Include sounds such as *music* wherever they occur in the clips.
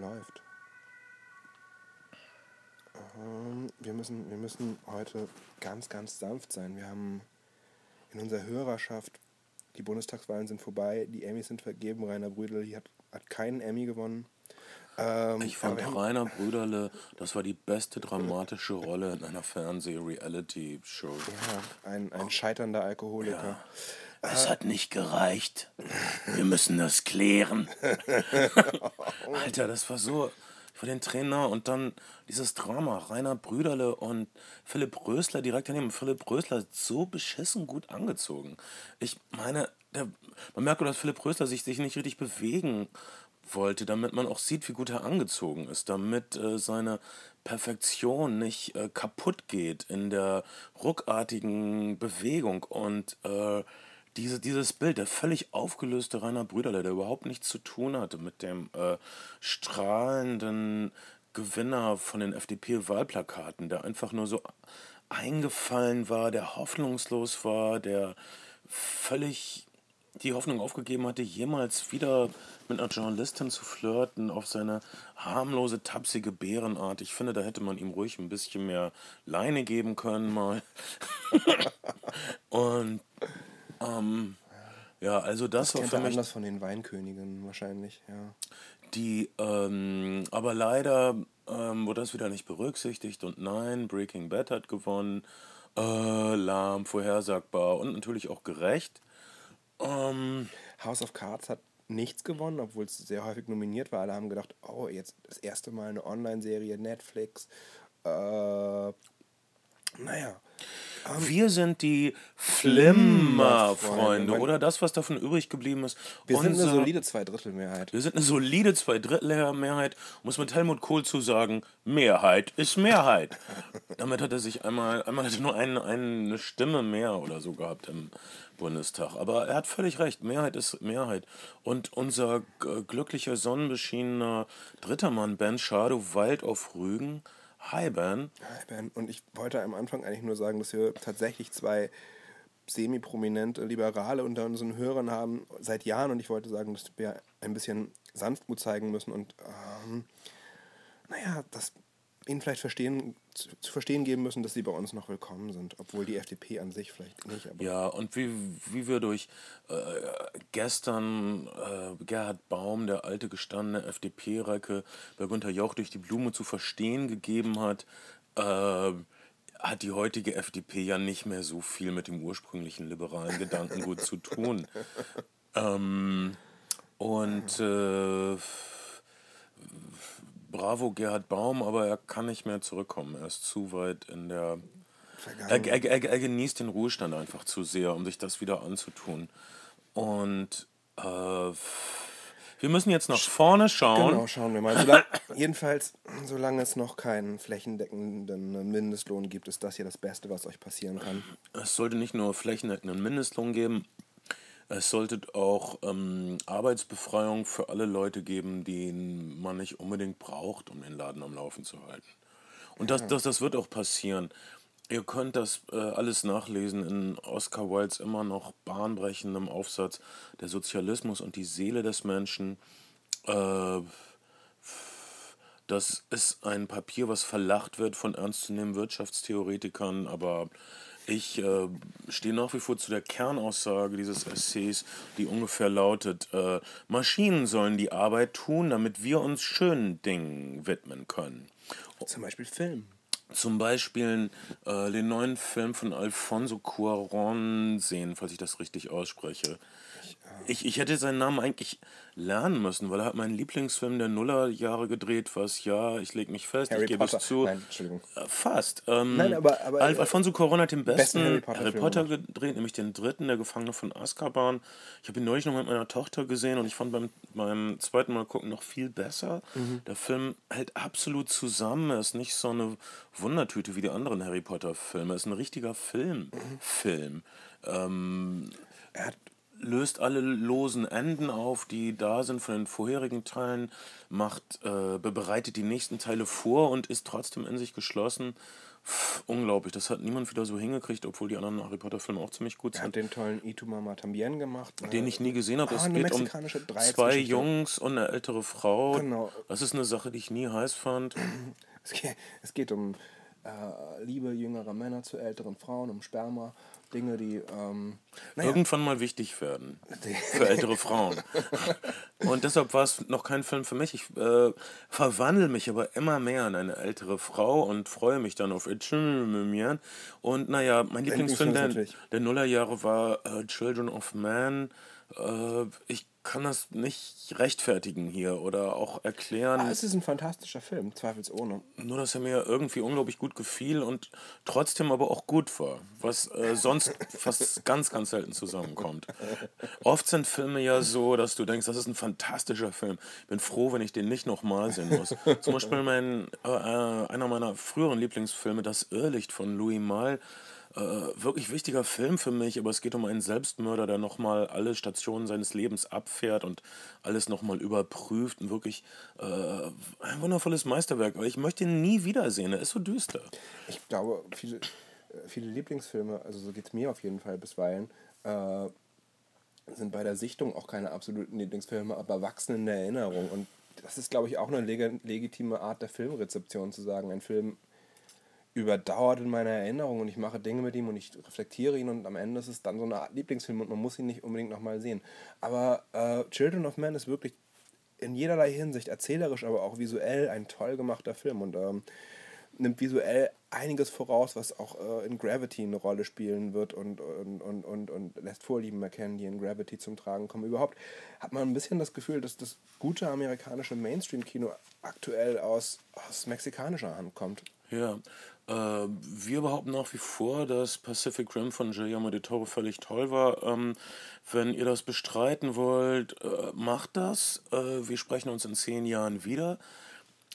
läuft. Ähm, wir, müssen, wir müssen heute ganz, ganz sanft sein. Wir haben in unserer Hörerschaft, die Bundestagswahlen sind vorbei, die Emmys sind vergeben. Rainer Brüdel hat, hat keinen Emmy gewonnen. Ähm, ich fand Rainer Brüderle, das war die beste dramatische Rolle in einer Fernseh-Reality-Show. Ja, ein, ein scheiternder Alkoholiker. Ja. Es hat nicht gereicht. Wir müssen das klären. *laughs* Alter, das war so für den Trainer und dann dieses Drama, Rainer Brüderle und Philipp Rösler direkt daneben. Philipp Rösler so beschissen gut angezogen. Ich meine, der, man merkt, dass Philipp Rösler sich, sich nicht richtig bewegen wollte, damit man auch sieht, wie gut er angezogen ist, damit äh, seine Perfektion nicht äh, kaputt geht in der ruckartigen Bewegung und äh, diese, dieses Bild, der völlig aufgelöste Rainer Brüderle, der überhaupt nichts zu tun hatte mit dem äh, strahlenden Gewinner von den FDP-Wahlplakaten, der einfach nur so eingefallen war, der hoffnungslos war, der völlig die Hoffnung aufgegeben hatte, jemals wieder mit einer Journalistin zu flirten auf seine harmlose, tapsige Bärenart. Ich finde, da hätte man ihm ruhig ein bisschen mehr Leine geben können mal. *laughs* Und ähm, ja, also das, das war für mich anders von den Weinkönigen wahrscheinlich, ja. Die, ähm, aber leider ähm, wurde das wieder nicht berücksichtigt und nein, Breaking Bad hat gewonnen, äh, lahm, vorhersagbar und natürlich auch gerecht. Ähm, House of Cards hat nichts gewonnen, obwohl es sehr häufig nominiert war. Alle haben gedacht, oh, jetzt das erste Mal eine Online-Serie, Netflix. Äh, naja. Um, wir sind die Flimmer-Freunde oder das, was davon übrig geblieben ist. Wir Unsere, sind eine solide Zweidrittelmehrheit. Wir sind eine solide Zweidrittelmehrheit. Muss mit Helmut Kohl zu sagen, Mehrheit ist Mehrheit. *laughs* Damit hat er sich einmal, einmal hat er nur eine, eine Stimme mehr oder so gehabt im Bundestag. Aber er hat völlig recht, Mehrheit ist Mehrheit. Und unser glücklicher, sonnenbeschienener dritter Mann, Ben Schado, Wald auf Rügen, Hi Ben. Hi Ben. Und ich wollte am Anfang eigentlich nur sagen, dass wir tatsächlich zwei semi-prominente Liberale unter unseren Hörern haben seit Jahren. Und ich wollte sagen, dass wir ein bisschen Sanftmut zeigen müssen und ähm, naja, das ihnen vielleicht verstehen, zu, zu, verstehen geben müssen, dass sie bei uns noch willkommen sind, obwohl die FDP an sich vielleicht nicht. ja, und wie, wie wir durch äh, gestern äh, Gerhard Baum, der alte gestandene FDP-Recke, bei Günter Jauch durch die Blume zu verstehen gegeben hat, äh, hat die heutige FDP ja nicht mehr so viel mit dem ursprünglichen liberalen Gedankengut zu tun. *laughs* Ähm, und äh, bravo Gerhard Baum, aber er kann nicht mehr zurückkommen. Er ist zu weit in der. Er, er, er, er, genießt den Ruhestand einfach zu sehr, um sich das wieder anzutun. Und äh, wir müssen jetzt nach vorne schauen. Genau, schauen wir mal. Solange, *coughs* jedenfalls, solange es noch keinen flächendeckenden Mindestlohn gibt, ist das hier das Beste, was euch passieren kann. Es sollte nicht nur flächendeckenden Mindestlohn geben, es sollte auch ähm, Arbeitsbefreiung für alle Leute geben, die man nicht unbedingt braucht, um den Laden am Laufen zu halten. Und das, das, das wird auch passieren. Ihr könnt das äh, alles nachlesen in Oscar Wildes immer noch bahnbrechendem Aufsatz Der Sozialismus und die Seele des Menschen. Äh, das ist ein Papier, was verlacht wird von ernstzunehmenden Wirtschaftstheoretikern, aber ich äh, stehe nach wie vor zu der Kernaussage dieses Essays, die ungefähr lautet, äh, Maschinen sollen die Arbeit tun, damit wir uns schönen Dingen widmen können. Zum Beispiel Film. Zum Beispiel äh, den neuen Film von Alfonso Cuaron sehen, falls ich das richtig ausspreche. Ich, ich hätte seinen Namen eigentlich lernen müssen, weil er hat meinen Lieblingsfilm der Nullerjahre gedreht, was ja, ich lege mich fest, Harry ich gebe es zu. Nein, Entschuldigung. Äh, fast. Ähm, Nein, aber, aber Al Alfonso Corona hat den besten, besten Harry Potter, Harry Potter gedreht, nämlich den dritten, der Gefangene von Azkaban. Ich habe ihn neulich noch mit meiner Tochter gesehen und ich fand beim, beim zweiten Mal gucken noch viel besser. Mhm. Der Film hält absolut zusammen. Er ist nicht so eine Wundertüte wie die anderen Harry Potter-Filme. Er ist ein richtiger Film. Mhm. Film. Ähm, er hat löst alle losen Enden auf, die da sind von den vorherigen Teilen, macht, äh, bereitet die nächsten Teile vor und ist trotzdem in sich geschlossen. Pff, unglaublich, das hat niemand wieder so hingekriegt, obwohl die anderen Harry Potter-Filme auch ziemlich gut Er hat sind. den tollen Itu Mama Tambien gemacht. Den ich nie gesehen habe. Ah, es geht um zwei. Jungs und eine ältere Frau. Genau. Das ist eine Sache, die ich nie heiß fand. Es geht, es geht um äh, Liebe jüngerer Männer zu älteren Frauen, um Sperma, Dinge, die. Ähm, naja, Irgendwann mal wichtig werden. *laughs* Für ältere Frauen. Und deshalb war es noch kein Film für mich. Ich äh, verwandle mich aber immer mehr in eine ältere Frau und freue mich dann auf Itchin Und naja, mein Lieblingsfilm der, der Nullerjahre war äh, Children of Man. Äh, ich kann das nicht rechtfertigen hier oder auch erklären. ah, es ist ein fantastischer Film, zweifelsohne. Nur, dass er mir irgendwie unglaublich gut gefiel und trotzdem aber auch gut war, was äh, sonst *laughs* fast ganz, ganz selten zusammenkommt. Oft sind Filme ja so, dass du denkst, das ist ein fantastischer Film. Bin froh, wenn ich den nicht nochmal sehen muss. Zum Beispiel mein, äh, äh, einer meiner früheren Lieblingsfilme, Das Irrlicht von Louis Malle. Äh, wirklich wichtiger Film für mich, aber es geht um einen Selbstmörder, der nochmal alle Stationen seines Lebens abfährt und alles nochmal überprüft und wirklich äh, ein wundervolles Meisterwerk. Aber ich möchte ihn nie wiedersehen, er ist so düster. Ich glaube, viele, äh, viele Lieblingsfilme, also so geht es mir auf jeden Fall bisweilen, äh, sind bei der Sichtung auch keine absoluten Lieblingsfilme, aber wachsen in der Erinnerung. Und das ist, glaube ich, auch eine leg legitime Art der Filmrezeption, zu sagen, ein Film überdauert in meiner Erinnerung und ich mache Dinge mit ihm und ich reflektiere ihn und am Ende ist es dann so eine Art Lieblingsfilm und man muss ihn nicht unbedingt nochmal sehen. Aber äh, Children of Men ist wirklich in jederlei Hinsicht erzählerisch, aber auch visuell ein toll gemachter Film und ähm, nimmt visuell einiges voraus, was auch äh, in Gravity eine Rolle spielen wird und, und, und, und, und lässt Vorlieben erkennen, die in Gravity zum Tragen kommen. Überhaupt hat man ein bisschen das Gefühl, dass das gute amerikanische Mainstream-Kino aktuell aus, aus mexikanischer Hand kommt. Ja, äh, wir behaupten nach wie vor, dass Pacific Rim von Guillermo del Toro völlig toll war. Ähm, wenn ihr das bestreiten wollt, äh, macht das. Äh, wir sprechen uns in zehn Jahren wieder.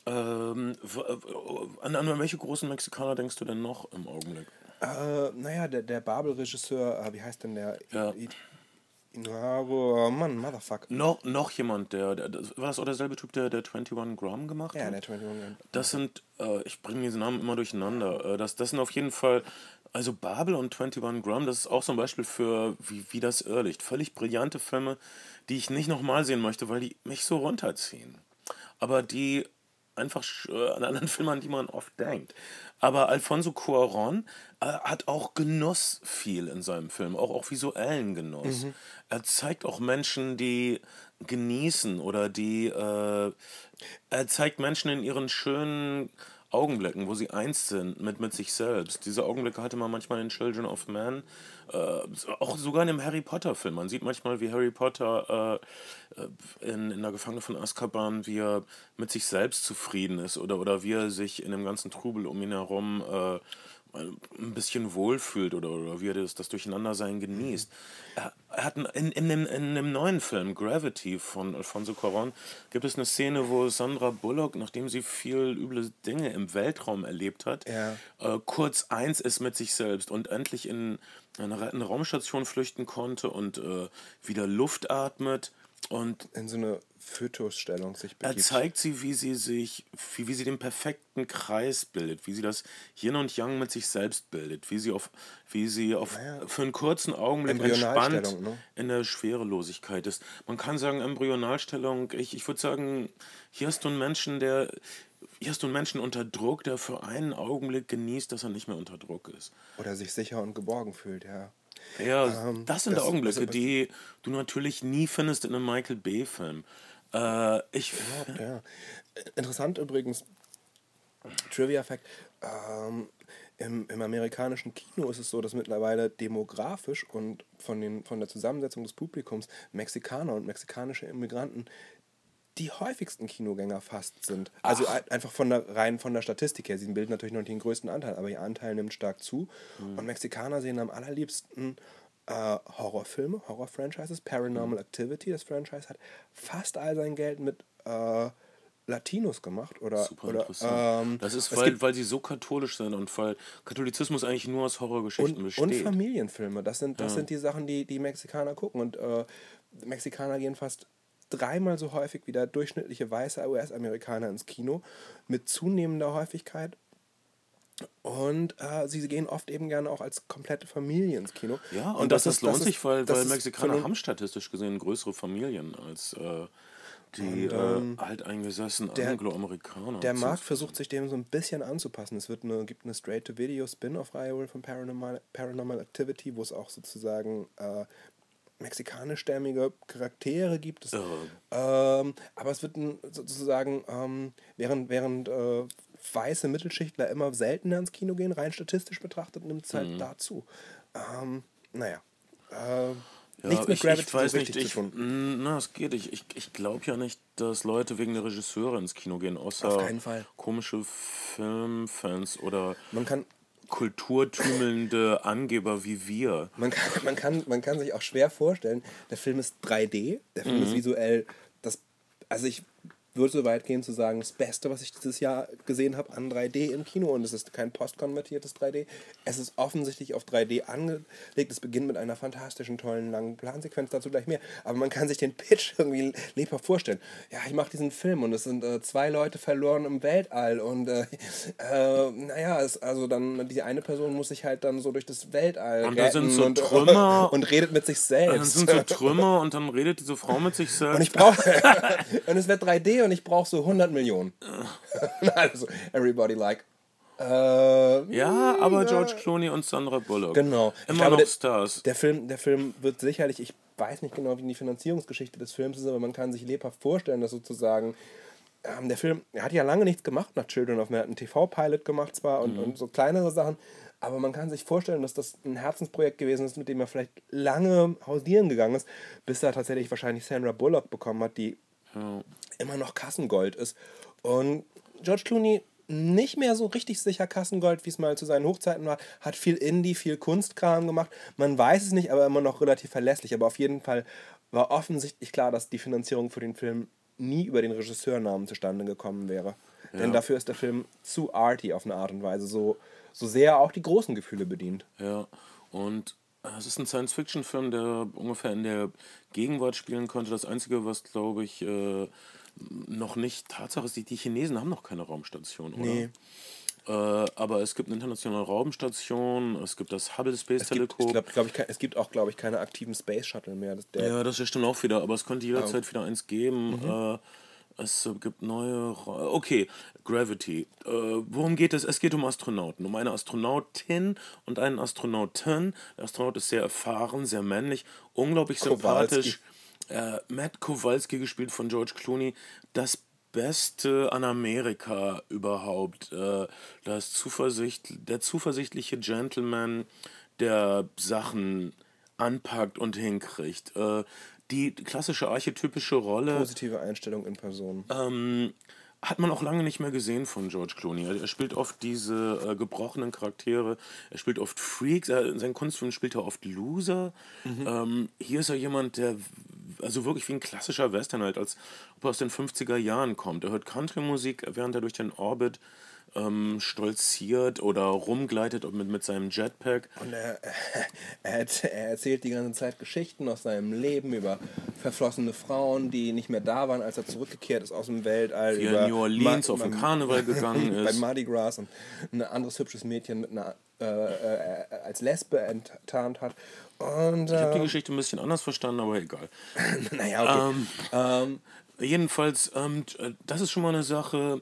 Ähm, äh, an, an welche großen Mexikaner denkst du denn noch im Augenblick? Äh, naja, der, der Babel-Regisseur, äh, wie heißt denn der? Ja. I- Inuaro, oh Mann, Motherfucker. Noch, noch jemand, der, der das, war das auch derselbe Typ, der, der 21 Gramm gemacht Ja, hat? der 21 Gun. Das sind, äh, ich bringe diese Namen immer durcheinander. Äh, das, das sind auf jeden Fall, also Babel und 21 Gramm, das ist auch so ein Beispiel für wie, wie das Irrlicht. Völlig brillante Filme, die ich nicht nochmal sehen möchte, weil die mich so runterziehen. Aber die einfach äh, an anderen *laughs* Filme, an die man oft denkt. Aber Alfonso Cuarón äh, hat auch Genuss viel in seinem Film, auch, auch visuellen Genuss. Er zeigt auch Menschen, die genießen oder die, äh, er zeigt Menschen in ihren schönen Augenblicken, wo sie eins sind mit, mit sich selbst. Diese Augenblicke hatte man manchmal in Children of Man, äh, auch sogar in dem Harry Potter-Film. Man sieht manchmal, wie Harry Potter äh, äh, in, in der Gefangene von Azkaban, wie er mit sich selbst zufrieden ist oder, oder wie er sich in dem ganzen Trubel um ihn herum äh, ein bisschen wohlfühlt oder, oder wie er das, das Durcheinandersein genießt. Er, er hat in, in, dem, in dem neuen Film Gravity von Alfonso Cuarón gibt es eine Szene, wo Sandra Bullock, nachdem sie viel üble Dinge im Weltraum erlebt hat, Ja. äh, kurz eins ist mit sich selbst und endlich in eine, eine Raumstation flüchten konnte und äh, wieder Luft atmet und In so eine Fötusstellung sich er begibt. zeigt sie, wie sie sich, wie, wie sie den perfekten Kreis bildet, wie sie das Yin und Yang mit sich selbst bildet, wie sie auf, wie sie auf für einen kurzen Augenblick entspannt ne? in der Schwerelosigkeit ist. Man kann sagen Embryonalstellung. Ich, ich würde sagen, hier hast du einen Menschen, der hier hast du einen Menschen unter Druck, der für einen Augenblick genießt, dass er nicht mehr unter Druck ist. Oder sich sicher und geborgen fühlt, ja. Ja, Ähm, das sind das- Augenblicke, die du natürlich nie findest in einem Michael Bay-Film. Äh, ich, Ja. Interessant übrigens, Trivia-Fact, ähm, im, im amerikanischen Kino ist es so, dass mittlerweile demografisch und von, den, von der Zusammensetzung des Publikums Mexikaner und mexikanische Immigranten die häufigsten Kinogänger fast sind. Also ein- einfach von der, rein von der Statistik her. Sie bilden natürlich noch nicht den größten Anteil, aber ihr Anteil nimmt stark zu. Und Mexikaner sehen am allerliebsten äh, Horrorfilme, Horror-Franchises. Paranormal Activity, das Franchise hat fast all sein Geld mit äh, Latinos gemacht oder Super oder interessant. ähm, das ist, weil, weil sie so katholisch sind und weil Katholizismus eigentlich nur aus Horrorgeschichten und, besteht. und Familienfilme. Das sind das sind die Sachen, die die Mexikaner gucken und äh, Mexikaner gehen fast dreimal so häufig wie der durchschnittliche weiße US-Amerikaner ins Kino mit zunehmender Häufigkeit. Und äh, sie gehen oft eben gerne auch als komplette Familie ins Kino. Ja, und, das, das, lohnt ist- sich, weil, das weil ist Mexikaner haben statistisch gesehen größere Familien als äh, die ähm, äh, alteingesessenen der- Angloamerikaner. Der Markt versucht sich dem so ein bisschen anzupassen. Es wird eine, gibt eine Straight-to-Video-Spin-off-Reihe von Paranormal, Paranormal Activity, wo es auch sozusagen äh, mexikanischstämmige Charaktere gibt. Es, Irre. ähm, aber es wird ein, sozusagen, ähm, während, während äh, weiße Mittelschichtler immer seltener ins Kino gehen, rein statistisch betrachtet, nimmt es halt Mhm. dazu. Ähm, naja. Äh, Ja, nichts mit ich, Gravity ich weiß so nicht, ich, zu tun. Mm, na, es geht. Ich, ich, ich glaube ja nicht, dass Leute wegen der Regisseure ins Kino gehen, außer komische Filmfans oder Man kann, kulturtümelnde Angeber wie wir. Man kann, man, kann, man kann sich auch schwer vorstellen, der Film ist 3D, der Film ist visuell das, also ich würde so weit gehen zu sagen, das Beste, was ich dieses Jahr gesehen habe an 3D im Kino und es ist kein postkonvertiertes 3D, es ist offensichtlich auf 3D angelegt, es beginnt mit einer fantastischen, tollen, langen Plansequenz, dazu gleich mehr, aber man kann sich den Pitch irgendwie lebhaft vorstellen. Ja, ich mache diesen Film und es sind äh, zwei Leute verloren im Weltall und äh, äh, naja, es, also dann die eine Person muss sich halt dann so durch das Weltall Und da sind so und, Trümmer. *laughs* und redet mit sich Dann selbst. sind so Trümmer *laughs* und dann redet diese Frau mit sich selbst. Und ich brauche *laughs* und es wird 3D und ich brauche so 100 Millionen. *laughs* also everybody like. Äh, ja, aber George Clooney und Sandra Bullock. Genau. Immer glaube, noch der- Stars. Der Film, der Film wird sicherlich, ich weiß nicht genau, wie die Finanzierungsgeschichte des Films ist, aber man kann sich lebhaft vorstellen, dass sozusagen ähm, der Film, er hat ja lange nichts gemacht nach Children of Man, hat einen TV-Pilot gemacht zwar und, und so kleinere Sachen, aber man kann sich vorstellen, dass das ein Herzensprojekt gewesen ist, mit dem er vielleicht lange hausieren gegangen ist, bis er tatsächlich wahrscheinlich Sandra Bullock bekommen hat, die immer noch Kassengold ist. Und George Clooney nicht mehr so richtig sicher Kassengold, wie es mal zu seinen Hochzeiten war, hat viel Indie, viel Kunstkram gemacht. Man weiß es nicht, aber immer noch relativ verlässlich. Aber auf jeden Fall war offensichtlich klar, dass die Finanzierung für den Film nie über den Regisseurnamen zustande gekommen wäre. Denn dafür ist der Film zu arty auf eine Art und Weise, so, so sehr auch die großen Gefühle bedient. Ja, und äh, es ist ein Science-Fiction-Film, der ungefähr in der Gegenwart spielen konnte. Das Einzige, was, glaube ich, äh, noch nicht Tatsache ist, die, die Chinesen haben noch keine Raumstation, oder? Nee. Äh, aber es gibt eine internationale Raumstation, es gibt das Hubble Space Teleskop. ich glaub, glaub es gibt auch, glaube ich, keine aktiven Space Shuttle mehr. Das, Ja, das stimmt auch wieder, aber es könnte jederzeit wieder eins geben. Mhm. Äh, es gibt neue. Ra okay, Gravity. Äh, worum geht es? Es geht um Astronauten. Um eine Astronautin und einen Astronauten. Der Astronaut ist sehr erfahren, sehr männlich, unglaublich Kowalski. sympathisch. Äh, Matt Kowalski, gespielt von George Clooney. Das Beste an Amerika überhaupt. Äh, das Zuversicht, der zuversichtliche Gentleman, der Sachen anpackt und hinkriegt. Äh, die klassische archetypische Rolle positive Einstellung in Person. ähm, hat man auch lange nicht mehr gesehen von George Clooney. Er, spielt oft diese äh, gebrochenen Charaktere, er spielt oft Freaks, er, in seinen Kunstfilmen spielt er oft Loser. Ähm, hier ist er jemand, der also wirklich wie ein klassischer Western halt, als ob er aus den 50er Jahren kommt. Er hört Country-Musik, während er durch den Orbit ähm, stolziert oder rumgleitet mit, mit seinem Jetpack. Und er, *laughs* er, er erzählt die ganze Zeit Geschichten aus seinem Leben über verflossene Frauen, die nicht mehr da waren, als er zurückgekehrt ist aus dem Weltall. Wie er in New Orleans Ma- auf den Karneval *laughs* gegangen Bei ist. Mardi Gras und ein anderes hübsches Mädchen mit einer, äh, äh, als Lesbe enttarnt hat. Und Ich habe die äh, Geschichte ein bisschen anders verstanden, aber egal. *laughs* naja, okay. Ähm, Jedenfalls, ähm, äh, das ist schon mal eine Sache.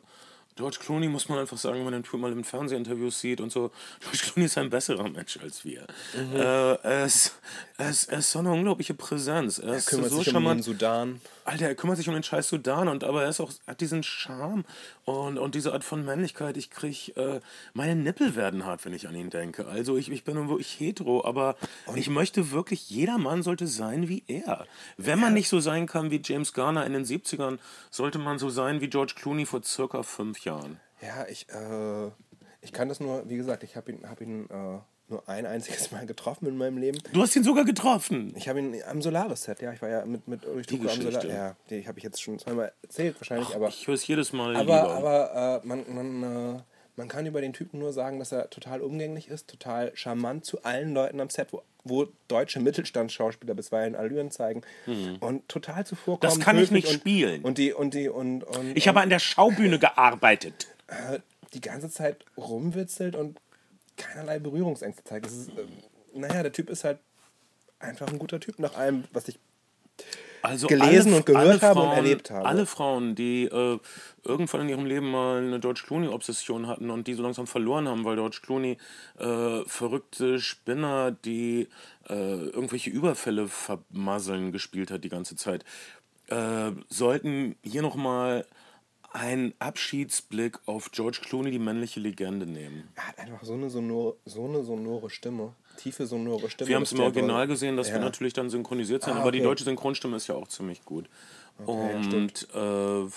George Clooney muss man einfach sagen, wenn man den mal im Fernsehinterviews sieht und so. *laughs* George Clooney ist ein besserer Mensch als wir. Mhm. Äh, er, ist, er, ist, er ist so eine unglaubliche Präsenz. Er ist kümmert so sich um den Sudan. Alter, er kümmert sich um den scheiß Sudan und aber er ist auch, hat diesen Charme und, und diese Art von Männlichkeit. Ich krieg, äh, meine Nippel werden hart, wenn ich an ihn denke. Also ich, ich bin wirklich hetero, aber ich möchte wirklich, jeder Mann sollte sein wie er. Wenn man nicht so sein kann wie James Garner in den 70ern, sollte man so sein wie George Clooney vor circa fünf Jahren. Ja, ich, äh, ich kann das nur, wie gesagt, ich habe ihn, hab ihn äh, nur ein einziges Mal getroffen in meinem Leben. Du hast ihn sogar getroffen. Ich habe ihn am Solaris-Set, ja. Ich war ja mit, mit Ulrich Tuko am. Solaris. Ja, die habe ich jetzt schon zweimal erzählt wahrscheinlich, aber. Ich höre es jedes Mal Aber, lieber. aber äh, man, man, äh, man kann über den Typen nur sagen, dass er total umgänglich ist, total charmant zu allen Leuten am Set, wo, wo deutsche Mittelstandsschauspieler bisweilen Allüren zeigen und total zuvorkommen. Das kann ich nicht und, spielen. Und die und die und, und ich habe an der Schaubühne gearbeitet. *laughs* äh, die ganze Zeit rumwitzelt und keinerlei Berührungsängste zeigt. Das ist, äh, naja, der Typ ist halt einfach ein guter Typ nach allem, was ich Also gelesen alle, und gehört alle habe und Frauen, erlebt habe. Alle Frauen, die äh, irgendwann in ihrem Leben mal eine George Clooney-Obsession hatten und die so langsam verloren haben, weil George Clooney äh, verrückte Spinner, die äh, irgendwelche Überfälle vermasseln, gespielt hat die ganze Zeit, äh, sollten hier nochmal einen Abschiedsblick auf George Clooney, die männliche Legende, nehmen. er hat einfach so eine sonore, so eine sonore Stimme, tiefe sonore Stimme. Wir haben es dass im Original gesehen, das Ja. wird natürlich dann synchronisiert sein, Ah, aber die okay. deutsche Synchronstimme ist ja auch ziemlich gut. ja, und äh,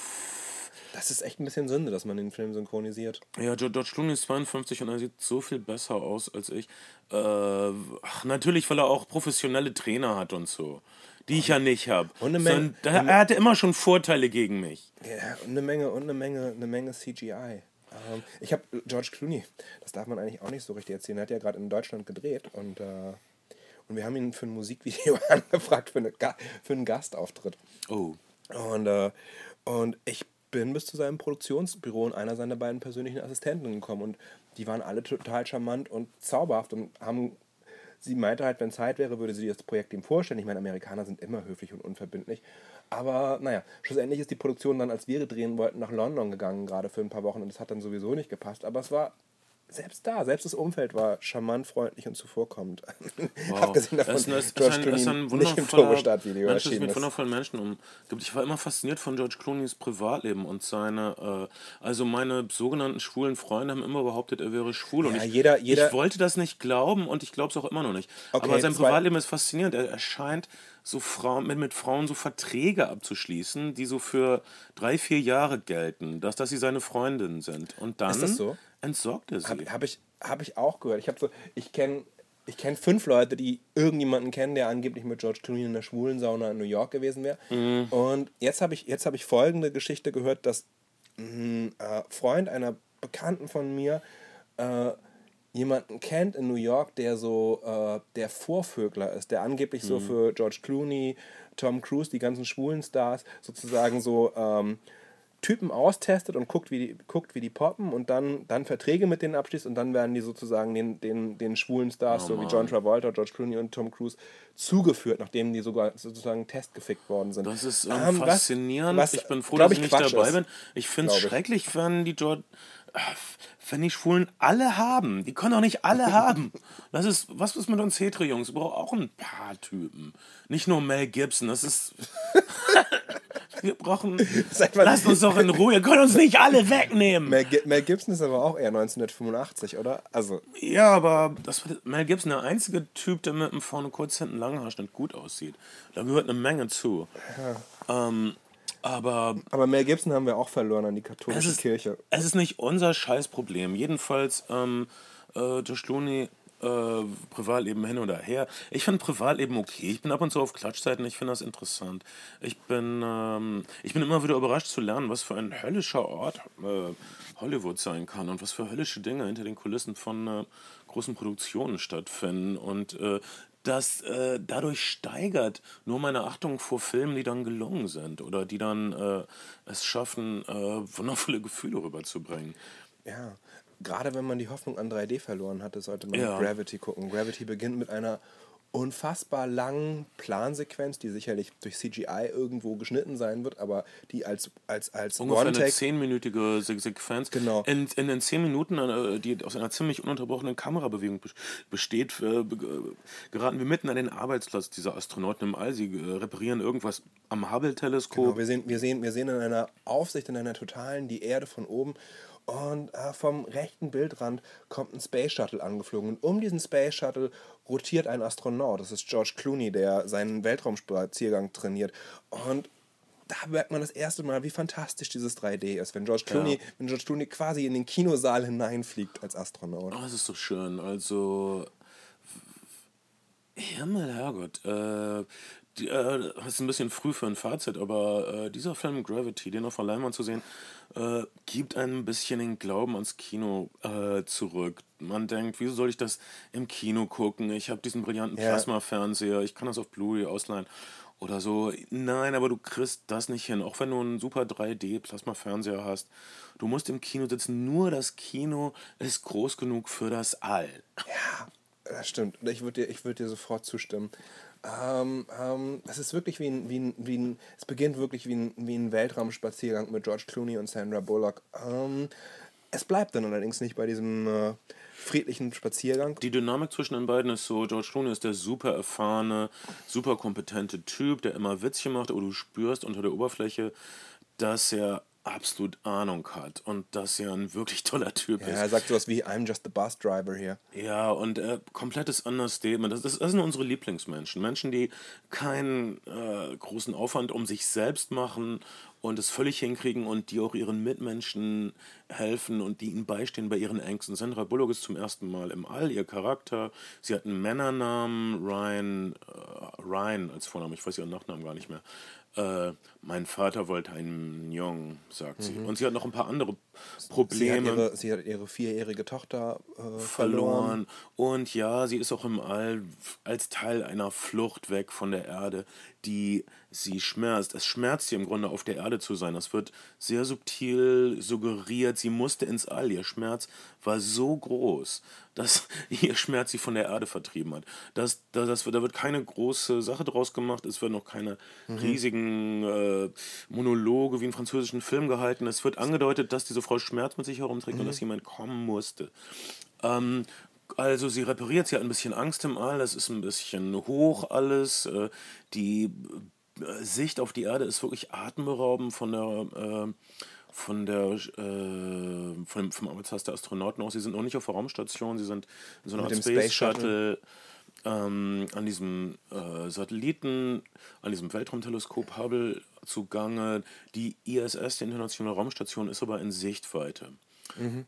Das ist echt ein bisschen Sünde, dass man den Film synchronisiert. Ja, George George Clooney ist 52 und er sieht so viel besser aus als ich. Äh, ach, natürlich, weil er auch professionelle Trainer hat und so. Die ich ja nicht habe. Und eine Menge- Er hatte immer schon Vorteile gegen mich. Ja, und eine Menge, und eine Menge, eine Menge CGI. Ähm, ich habe George Clooney, das darf man eigentlich auch nicht so richtig erzählen, er hat ja gerade in Deutschland gedreht und, äh, und wir haben ihn für ein Musikvideo *laughs* angefragt, für, eine für einen Gastauftritt. Oh. Und, äh, und ich bin bis zu seinem Produktionsbüro und einer seiner beiden persönlichen Assistenten gekommen und die waren alle total charmant und zauberhaft und haben sie meinte halt, wenn Zeit wäre, würde sie das Projekt ihm vorstellen. Ich meine, Amerikaner sind immer höflich und unverbindlich. Aber naja, schlussendlich ist die Produktion dann, als wir drehen wollten, nach London gegangen, gerade für ein paar Wochen. Und das hat dann sowieso nicht gepasst. Aber es war selbst da, selbst das Umfeld war charmant, freundlich und zuvorkommend. *laughs* Abgesehen davon, Es ist, ist George ein, Clooney ist ein nicht im Turbostart-Video Mensch, das erschienen mit ist. wundervollen Menschen umgibt. Ich war immer fasziniert von George Clooneys Privatleben und seine, äh, also meine sogenannten schwulen Freunde haben immer behauptet, er wäre schwul. und Ja, ich, jeder- jeder- ich wollte das nicht glauben und ich glaube es auch immer noch nicht. Okay, Aber sein Privatleben ist faszinierend. Er, er scheint so Frauen, mit, mit Frauen so Verträge abzuschließen, die so für drei, vier Jahre gelten, dass, dass sie seine Freundinnen sind. Und dann Ist das so? Entsorgt er sie. Habe hab ich, hab ich auch gehört. Ich, so, ich kenne ich kenn fünf Leute, die irgendjemanden kennen, der angeblich mit George Clooney in der schwulen Sauna in New York gewesen wäre. Mhm. Und jetzt habe ich, jetzt hab ich folgende Geschichte gehört, dass ein äh, Freund einer Bekannten von mir äh, jemanden kennt in New York, der so äh, der Vorvögler ist, der angeblich so Mhm. für George Clooney, Tom Cruise, die ganzen schwulen Stars sozusagen so ähm, Typen austestet und guckt, wie die, guckt, wie die poppen und dann, dann Verträge mit denen abschließt und dann werden die sozusagen den, den, den schwulen Stars, Oh so wie. John Travolta, George Clooney und Tom Cruise, zugeführt, nachdem die sogar sozusagen testgefickt worden sind. Das ist ähm, Ähm, was- faszinierend. was, ich bin froh, dass ich ich, nicht Quatsch dabei ist. bin. Ich finde es schrecklich, wenn die dort. äh, Wenn die Schwulen alle haben. Die können doch nicht alle *laughs* haben. Das ist, was ist mit uns Hetero-Jungs? Wir brauchen auch ein paar Typen. Nicht nur Mel Gibson. Das ist. *laughs* Wir brauchen. Sag mal- Lasst uns doch in Ruhe. Ihr könnt uns nicht alle wegnehmen. Mel, Mel Gibson ist aber auch eher 1985, oder? Also, Ja, aber das Mel Gibson, der einzige Typ, der mit einem vorne kurz hinten langen Haarschnitt gut aussieht. Da gehört eine Menge zu. Ähm, aber aber Mel Gibson haben wir auch verloren an die katholische es ist, Kirche. es ist nicht unser Scheißproblem. Jedenfalls, ähm, äh, Josh Clooney, äh, Privatleben hin oder her. Ich finde Privatleben okay. Ich bin ab und zu auf Klatschzeiten. Ich finde das interessant. Ich bin, ähm, ich bin immer wieder überrascht zu lernen, was für ein höllischer Ort äh, Hollywood sein kann und was für höllische Dinge hinter den Kulissen von äh, großen Produktionen stattfinden. Und äh, das äh, dadurch steigert nur meine Achtung vor Filmen, die dann gelungen sind oder die dann äh, es schaffen, äh, *laughs* wundervolle Gefühle rüberzubringen. Ja, gerade wenn man die Hoffnung an 3D verloren hatte, sollte man Ja. Gravity gucken. Gravity beginnt mit einer unfassbar langen Plansequenz, die sicherlich durch CGI irgendwo geschnitten sein wird, aber die als, als, als Ungefähr eine zehnminütige Se Sequenz. Genau. In, in den zehn Minuten, äh, die aus einer ziemlich ununterbrochenen Kamerabewegung bes- besteht, äh, be- geraten wir mitten an den Arbeitsplatz dieser Astronauten im All. Sie äh, reparieren irgendwas am Hubble-Teleskop. Genau, wir, sehen, wir, sehen, wir sehen in einer Aufsicht, in einer totalen, die Erde von oben. Und äh, vom rechten Bildrand kommt ein Space Shuttle angeflogen. Und um diesen Space Shuttle rotiert ein Astronaut. Das ist George Clooney, der seinen Weltraumspaziergang trainiert. Und da merkt man das erste Mal, wie fantastisch dieses 3D ist, wenn George Clooney, wenn George Clooney quasi in den Kinosaal hineinfliegt als Astronaut. Oh, das ist so schön. Also, Himmel, Herrgott. Äh, die, äh, das ist ein bisschen früh für ein Fazit, aber äh, dieser Film Gravity, den auf der Leinwand zu sehen, äh, gibt ein bisschen den Glauben ans Kino äh, zurück. Man denkt, wieso soll ich das im Kino gucken? Ich habe diesen brillanten Ja. Plasma-Fernseher, ich kann das auf Blu-ray ausleihen oder so. Nein, aber du kriegst das nicht hin, auch wenn du einen super 3D-Plasma-Fernseher hast. Du musst im Kino sitzen, nur das Kino ist groß genug für das All. Das stimmt. Ich würde dir, ich würd dir sofort zustimmen. Ähm, ähm, es ist wirklich wie ein, wie ein, wie ein, es beginnt wirklich wie ein, wie ein Weltraumspaziergang mit George Clooney und Sandra Bullock. Ähm, es bleibt dann allerdings nicht bei diesem äh, friedlichen Spaziergang. Die Dynamik zwischen den beiden ist so, George Clooney ist der super erfahrene, super kompetente Typ, der immer Witzchen macht, aber du spürst unter der Oberfläche, dass er absolut Ahnung hat und dass er ein wirklich toller Typ Ja, ist. er sagt sowas wie, I'm just the bus driver here. Ja, und äh, komplettes Understatement. Das, das, das sind unsere Lieblingsmenschen. Menschen, die keinen äh, großen Aufwand um sich selbst machen und es völlig hinkriegen und die auch ihren Mitmenschen helfen und die ihnen beistehen bei ihren Ängsten. Sandra Bullock ist zum ersten Mal im All, ihr Charakter. Sie hat einen Männernamen, Ryan, äh, Ryan als Vorname, ich weiß ihren Nachnamen gar nicht mehr. Äh, mein Vater wollte einen Jungen, sagt sie. Und sie hat noch ein paar andere Mhm. Sie hat, Probleme ihre, sie hat ihre vierjährige Tochter äh, verloren. verloren. Und ja, sie ist auch im All als Teil einer Flucht weg von der Erde, die sie schmerzt. Es schmerzt sie im Grunde, auf der Erde zu sein. Das wird sehr subtil suggeriert. Sie musste ins All. Ihr Schmerz war so groß, dass *laughs* ihr Schmerz sie von der Erde vertrieben hat. Das, das, das, da wird keine große Sache draus gemacht. Es werden noch keine riesigen äh, Monologe wie in französischen Film gehalten. Es wird angedeutet, dass diese Frau Schmerz mit sich herumträgt und dass jemand kommen musste. Ähm, also sie repariert, sie hat ein bisschen Angst im All, es ist ein bisschen hoch alles. Äh, die äh, Sicht auf die Erde ist wirklich atemberaubend von der... Äh, von der äh, von dem, vom Arbeitsplatz der Astronauten aus. Sie sind noch nicht auf der Raumstation, sie sind in so einer Art dem Space Space Shuttle. Shuttle ähm, an diesem äh, Satelliten, an diesem Weltraumteleskop Hubble zugange. Die ISS, die Internationale Raumstation, ist aber in Sichtweite.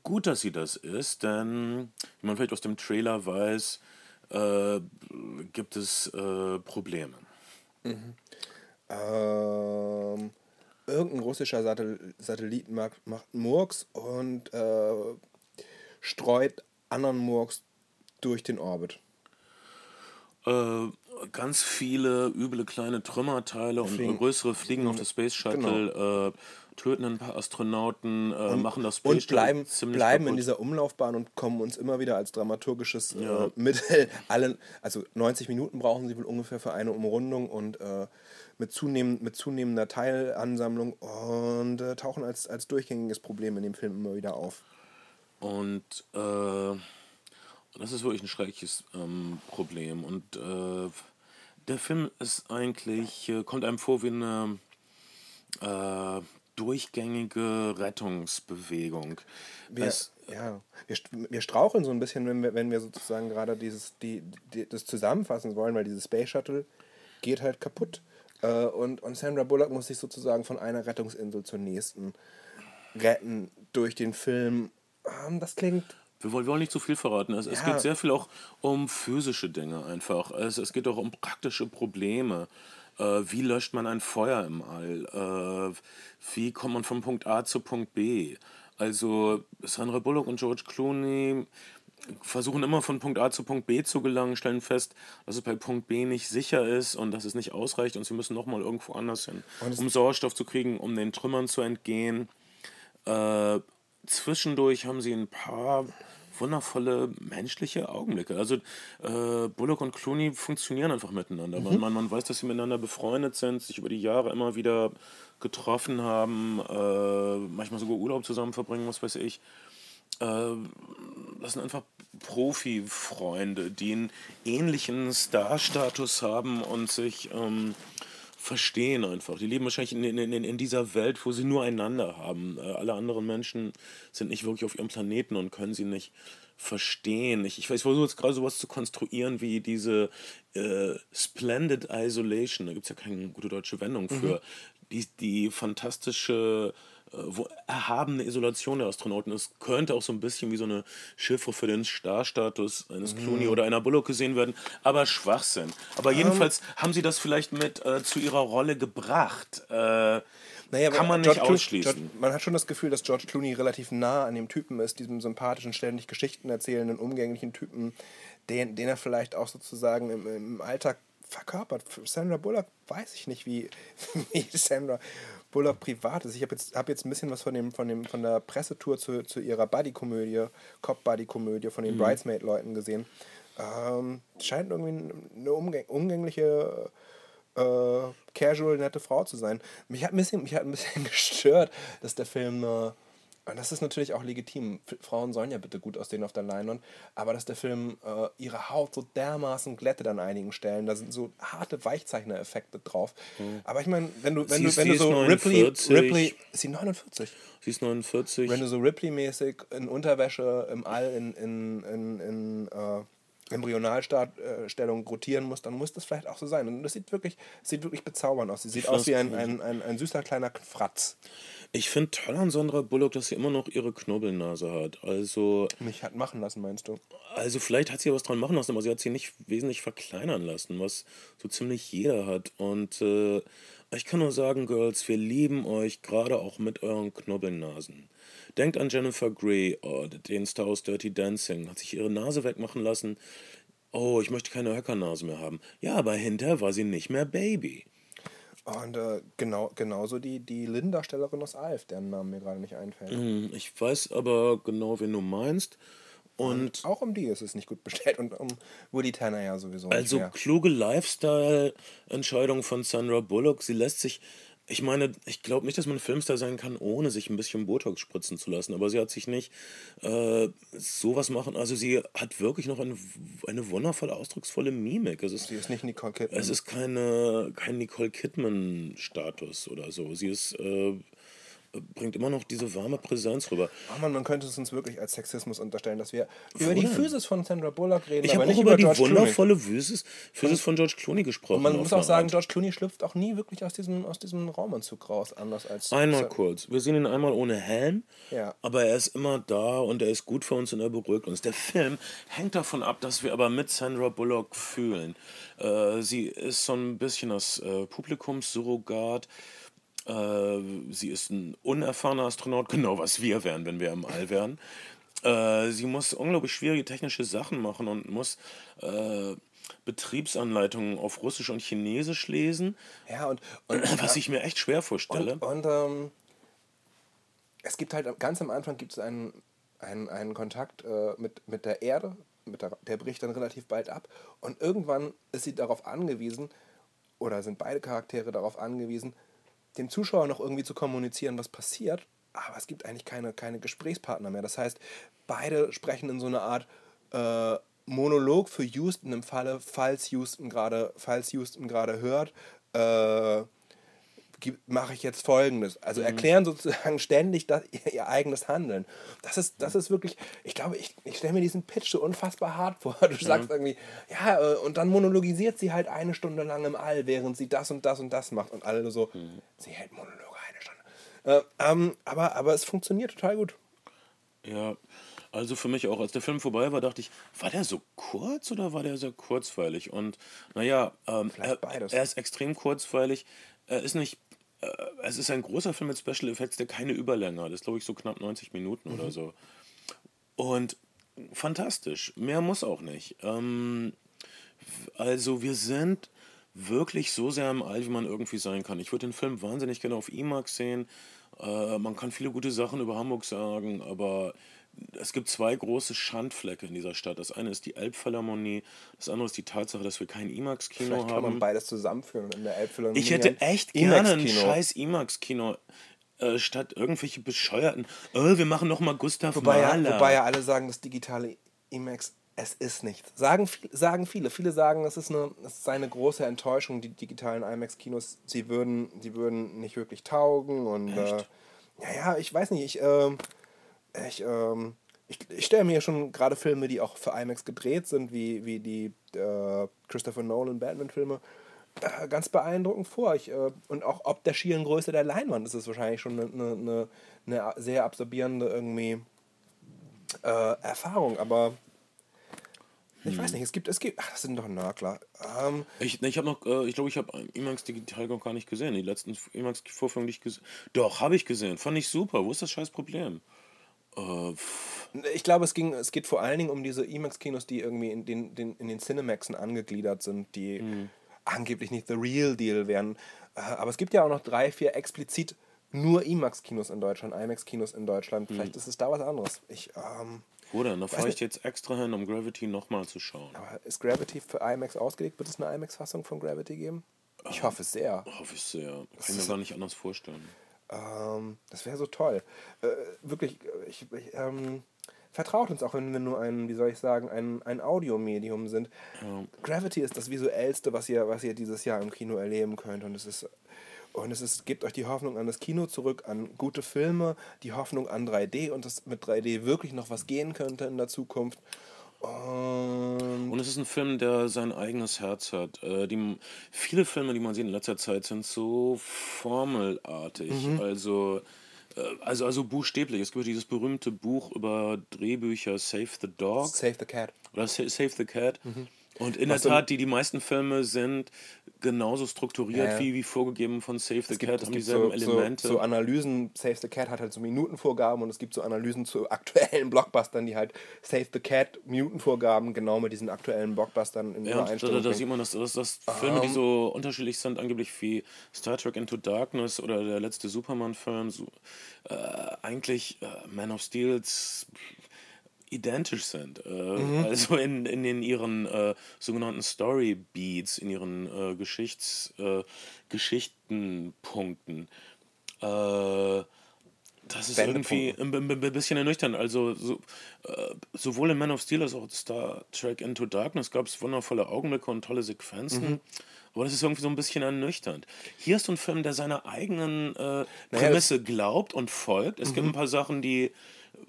Gut, dass sie das ist, denn wie man vielleicht aus dem Trailer weiß, äh, gibt es äh, Probleme. Ähm, irgendein russischer Satell Satellit macht, macht Murks und äh, streut anderen Murks durch den Orbit. Äh, ganz viele üble kleine Trümmerteile und Fliegen. größere fliegen auf das Space Shuttle, äh, töten ein paar Astronauten, äh, machen das Space Und Shuttle bleiben, ziemlich bleiben in dieser Umlaufbahn und kommen uns immer wieder als dramaturgisches äh, *laughs* Mittel. Alle, also 90 Minuten brauchen sie wohl ungefähr für eine Umrundung und äh, mit, zunehmend, mit zunehmender Teilansammlung und äh, tauchen als, als durchgängiges Problem in dem Film immer wieder auf. Und äh, das ist wirklich ein schreckliches ähm, Problem. Und äh, der Film ist eigentlich, äh, kommt einem vor wie eine äh, durchgängige Rettungsbewegung. Wir, Es, ja, wir, wir straucheln so ein bisschen, wenn wir, wenn wir sozusagen gerade dieses, die, die, das zusammenfassen wollen, weil dieses Space Shuttle geht halt kaputt. Äh, und, und Sandra Bullock muss sich sozusagen von einer Rettungsinsel zur nächsten retten durch den Film. Ähm, das klingt. Wir, wollen, wir wollen nicht zu viel verraten. Es, es Ja. geht sehr viel auch um physische Dinge einfach. Es, es geht auch um praktische Probleme. Äh, wie löscht man ein Feuer im All? Äh, wie kommt man von Punkt A zu Punkt B? Also Sandra Bullock und George Clooney versuchen immer von Punkt A zu Punkt B zu gelangen, stellen fest, dass es bei Punkt B nicht sicher ist und dass es nicht ausreicht und sie müssen nochmal irgendwo anders hin, um Sauerstoff zu kriegen, um den Trümmern zu entgehen. Äh, zwischendurch haben sie ein paar wundervolle menschliche Augenblicke. Also äh, Bullock und Clooney funktionieren einfach miteinander. Man, man, man weiß, dass sie miteinander befreundet sind, sich über die Jahre immer wieder getroffen haben, äh, manchmal sogar Urlaub zusammen verbringen, was weiß ich. Äh, das sind einfach Profi-Freunde, die einen ähnlichen Star-Status haben und sich ähm, verstehen einfach. Die leben wahrscheinlich in, in, in, in dieser Welt, wo sie nur einander haben. Äh, alle anderen Menschen sind nicht wirklich auf ihrem Planeten und können sie nicht verstehen. Ich, ich, weiß, ich versuche jetzt gerade sowas zu konstruieren wie diese äh, Splendid Isolation. Da gibt es ja keine gute deutsche Wendung für. Die, die fantastische erhabene Isolation der Astronauten ist, könnte auch so ein bisschen wie so eine Chiffre für den Starstatus eines Clooney Mhm. oder einer Bullock gesehen werden, aber Schwachsinn. Aber Ähm. jedenfalls haben sie das vielleicht mit äh, zu ihrer Rolle gebracht. Äh, Naja, kann man George nicht Clooney- ausschließen. George, man hat schon das Gefühl, dass George Clooney relativ nah an dem Typen ist, diesem sympathischen, ständig Geschichten erzählenden, umgänglichen Typen, den, den er vielleicht auch sozusagen im, im Alltag verkörpert. Für Sandra Bullock weiß ich nicht, wie, *laughs* wie Sandra Bullock privat ist. Ich habe jetzt, hab jetzt ein bisschen was von, dem, von, dem, von der Pressetour zu, zu ihrer Buddy-Komödie, Cop-Buddy-Komödie von den Bridesmaid-Leuten gesehen. Ähm, scheint irgendwie eine umgäng umgängliche äh, casual, nette Frau zu sein. Mich hat ein bisschen, mich hat ein bisschen *laughs* gestört, dass der Film, äh, und das ist natürlich auch legitim, Frauen sollen ja bitte gut aussehen auf der Leinwand, aber dass der Film äh, ihre Haut so dermaßen glättet an einigen Stellen, da sind so harte Weichzeichner-Effekte drauf. Aber ich meine, wenn du, wenn Sie du, wenn du so Ripley, 49. Ripley, ist sie 49? sie ist 49. Wenn du so Ripley-mäßig in Unterwäsche im All in, in, in, in äh, Embryonalstellung rotieren musst, dann muss das vielleicht auch so sein. Und das sieht wirklich, sieht wirklich bezaubernd aus. Sie sieht aus wie ein, ein, ein, ein süßer kleiner Fratz. Ich finde toll an Sandra Bullock, dass sie immer noch ihre Knubbelnase hat. Also, Mich hat machen lassen, meinst du? also vielleicht hat sie ja was dran machen lassen, aber sie hat sie nicht wesentlich verkleinern lassen, was so ziemlich jeder hat. Und äh, ich kann nur sagen, Girls, wir lieben euch, gerade auch mit euren Knubbelnasen. Denkt an Jennifer Grey, oh, den Star aus Dirty Dancing, hat sich ihre Nase wegmachen lassen. Oh, ich möchte keine Höckernase mehr haben. Ja, aber hinterher war sie nicht mehr Baby. Und äh, genau, genauso die, die Lynn-Darstellerin aus Alf, deren Name mir gerade nicht einfällt. Hm, Ich weiß aber genau, wen du meinst. Und Auch um die ist es nicht gut bestellt und um Woody Tanner ja sowieso Also kluge Lifestyle-Entscheidung von Sandra Bullock. Sie lässt sich, ich meine, ich glaube nicht, dass man Filmstar sein kann, ohne sich ein bisschen Botox spritzen zu lassen. Aber sie hat sich nicht äh, sowas machen. Also sie hat wirklich noch eine, eine wundervolle, ausdrucksvolle Mimik. Es ist, Sie ist nicht Nicole Kidman. es ist keine, kein Nicole Kidman-Status oder so. Sie ist, äh, bringt immer noch diese warme Präsenz rüber. Oh Mann, man könnte es uns wirklich als Sexismus unterstellen, dass wir über die Physis von Sandra Bullock reden, Ich habe auch nicht über die George wundervolle Physis, Physis von George Clooney gesprochen. Und man muss auch sagen, Art. George Clooney schlüpft auch nie wirklich aus diesem, aus diesem Raumanzug raus, anders als. Einmal kurz. Wir sehen ihn einmal ohne Helm, Ja. aber er ist immer da und er ist gut für uns und er beruhigt uns. Der Film hängt davon ab, dass wir aber mit Sandra Bullock fühlen. Äh, sie ist so ein bisschen das äh, Publikumssurrogat. Äh, sie ist ein unerfahrener Astronaut, *laughs* genau was wir wären, wenn wir im All wären. Äh, sie muss unglaublich schwierige technische Sachen machen und muss äh, Betriebsanleitungen auf Russisch und Chinesisch lesen, Ja, und, und, *clears throat* was ich mir echt schwer vorstelle. und, und ähm, es gibt halt ganz am Anfang gibt es einen, einen, einen Kontakt äh, mit, mit der Erde, mit der, der bricht dann relativ bald ab. Und irgendwann ist sie darauf angewiesen, oder sind beide Charaktere darauf angewiesen, dem Zuschauer noch irgendwie zu kommunizieren, was passiert. Aber es gibt eigentlich keine, keine Gesprächspartner mehr. Das heißt, beide sprechen in so einer Art äh, Monolog für Houston im Falle, falls Houston gerade, falls Houston gerade hört, äh, mache ich jetzt folgendes. Also erklären sozusagen ständig das, *laughs* ihr, eigenes Handeln. Das ist, das ist wirklich, ich glaube, ich, ich stelle mir diesen Pitch so unfassbar hart vor. Du sagst irgendwie, ja, äh, und dann monologisiert sie halt eine Stunde lang im All, während sie das und das und das macht. Und alle so, sie hält Monologe eine Stunde. Äh, ähm, aber, aber es funktioniert total gut. Ja, also für mich auch, als der Film vorbei war, dachte ich, war der so kurz oder war der sehr kurzweilig? Und naja, ähm, er, er ist extrem kurzweilig. Er ist nicht, es ist ein großer Film mit Special Effects, der keine Überlänge hat. Das ist, glaube ich, so knapp 90 Minuten oder so. Und fantastisch. Mehr muss auch nicht. Ähm, also wir sind wirklich so sehr im All, wie man irgendwie sein kann. Ich würde den Film wahnsinnig gerne auf IMAX sehen. Äh, man kann viele gute Sachen über Hamburg sagen, aber es gibt zwei große Schandflecke in dieser Stadt. Das eine ist die Elbphilharmonie, das andere ist die Tatsache, dass wir kein IMAX-Kino Vielleicht kann man haben. beides zusammenführen in der Elbphilharmonie. Ich hätte echt gerne ein scheiß IMAX-Kino. Äh, statt irgendwelche bescheuerten, oh, wir machen noch mal Gustav Wobei ja, Mahler. wobei ja alle sagen, das digitale IMAX, es ist nicht. Sagen, sagen viele. Viele sagen, es ist, eine, es ist eine große Enttäuschung, die digitalen IMAX-Kinos. Sie würden, sie würden nicht wirklich taugen. Und äh, ja, ja, ich weiß nicht. Ich, ähm, ich, ähm, ich, ich stelle mir schon gerade Filme, die auch für IMAX gedreht sind, wie, wie die äh, Christopher Nolan Batman-Filme. äh, ganz beeindruckend vor. Ich, äh, und auch ob der schieren Größe der Leinwand ist es wahrscheinlich schon eine, eine, eine sehr absorbierende irgendwie äh, Erfahrung. Aber ich weiß nicht, es gibt, es gibt, ach, das sind doch Nörgler. Ähm, ich ich habe noch, äh, ich glaube, ich habe IMAX Digital noch gar nicht gesehen. Die letzten IMAX Vorführungen, die ich gesehen Doch, habe ich gesehen. Fand ich super. Wo ist das scheiß Problem? Äh, ich glaube, es, ging, es geht vor allen Dingen um diese IMAX-Kinos, die irgendwie in den, den, in den Cinemaxen angegliedert sind, die mhm. angeblich nicht the real deal wären. Äh, aber es gibt ja auch noch drei, vier explizit nur IMAX-Kinos in Deutschland, IMAX-Kinos in Deutschland. Mhm. Vielleicht ist es da was anderes. Ich, ähm, Wo denn? Da fahre ich jetzt extra hin, um Gravity nochmal zu schauen. Aber ist Gravity für IMAX ausgelegt? Wird es eine IMAX-Fassung von Gravity geben? Ich hoffe es sehr. Hoffe ich sehr. Kann ich mir gar nicht anders vorstellen. Ähm, das wäre so toll. Äh, wirklich, ich, ich ähm, vertraut uns auch, wenn wir nur ein, wie soll ich sagen, ein, ein Audiomedium sind. Ja. Gravity ist das visuellste, was ihr, was ihr dieses Jahr im Kino erleben könnt. Und es ist und es ist, gibt euch die Hoffnung an das Kino zurück, an gute Filme, die Hoffnung an 3D und dass mit 3D wirklich noch was gehen könnte in der Zukunft. Und, und es ist ein Film, der sein eigenes Herz hat. Äh, die, viele Filme, die man sieht in letzter Zeit, sind so formelartig. Mhm. Also, äh, also, also buchstäblich. Es gibt dieses berühmte Buch über Drehbücher Save the Dog. Save the Cat. Oder Save the Cat. Mhm. Und in der Tat, die, die meisten Filme sind genauso strukturiert ja. wie, wie vorgegeben von Save the Cat, haben dieselben so, Elemente. So, so, Analysen, Save the Cat hat halt so Minutenvorgaben und es gibt so Analysen zu aktuellen *laughs* Blockbustern, die halt Save the Cat Minutenvorgaben genau mit diesen aktuellen Blockbustern in ja, Übereinstimmung da, da, sieht man, dass, dass, dass um, Filme, die so unterschiedlich sind, angeblich wie Star Trek Into Darkness oder der letzte Superman-Film, so, äh, eigentlich äh, Man of Steels identisch sind. Äh, mhm. Also in, in, in ihren äh, sogenannten Story Beats, in ihren äh, Geschichts, äh, Geschichtenpunkten. Äh, das ist irgendwie ein, ein, bisschen ernüchternd. Also so, äh, sowohl in Man of Steel als auch Star Trek Into Darkness gab es wundervolle Augenblicke und tolle Sequenzen. Mhm. Aber das ist irgendwie so ein bisschen ernüchternd. Hier ist so ein Film, der seiner eigenen Prämisse naja, glaubt und folgt. Es mhm. gibt ein paar Sachen, die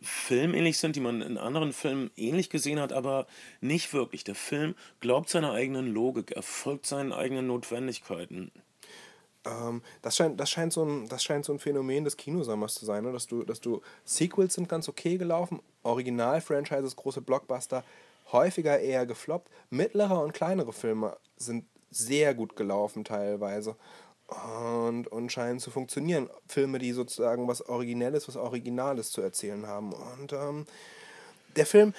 filmähnlich sind, die man in anderen Filmen ähnlich gesehen hat, aber nicht wirklich. Der Film glaubt seiner eigenen Logik, er folgt seinen eigenen Notwendigkeiten. Ähm, das, scheint, das, scheint so ein, das scheint so ein Phänomen des Kinosommers zu sein, ne? dass, du, dass du Sequels sind ganz okay gelaufen, Original-Franchises, große Blockbuster, häufiger eher gefloppt, mittlere und kleinere Filme sind sehr gut gelaufen teilweise und, und scheinen zu funktionieren. Filme, die sozusagen was Originelles, was Originales zu erzählen haben. Und ähm, der Film,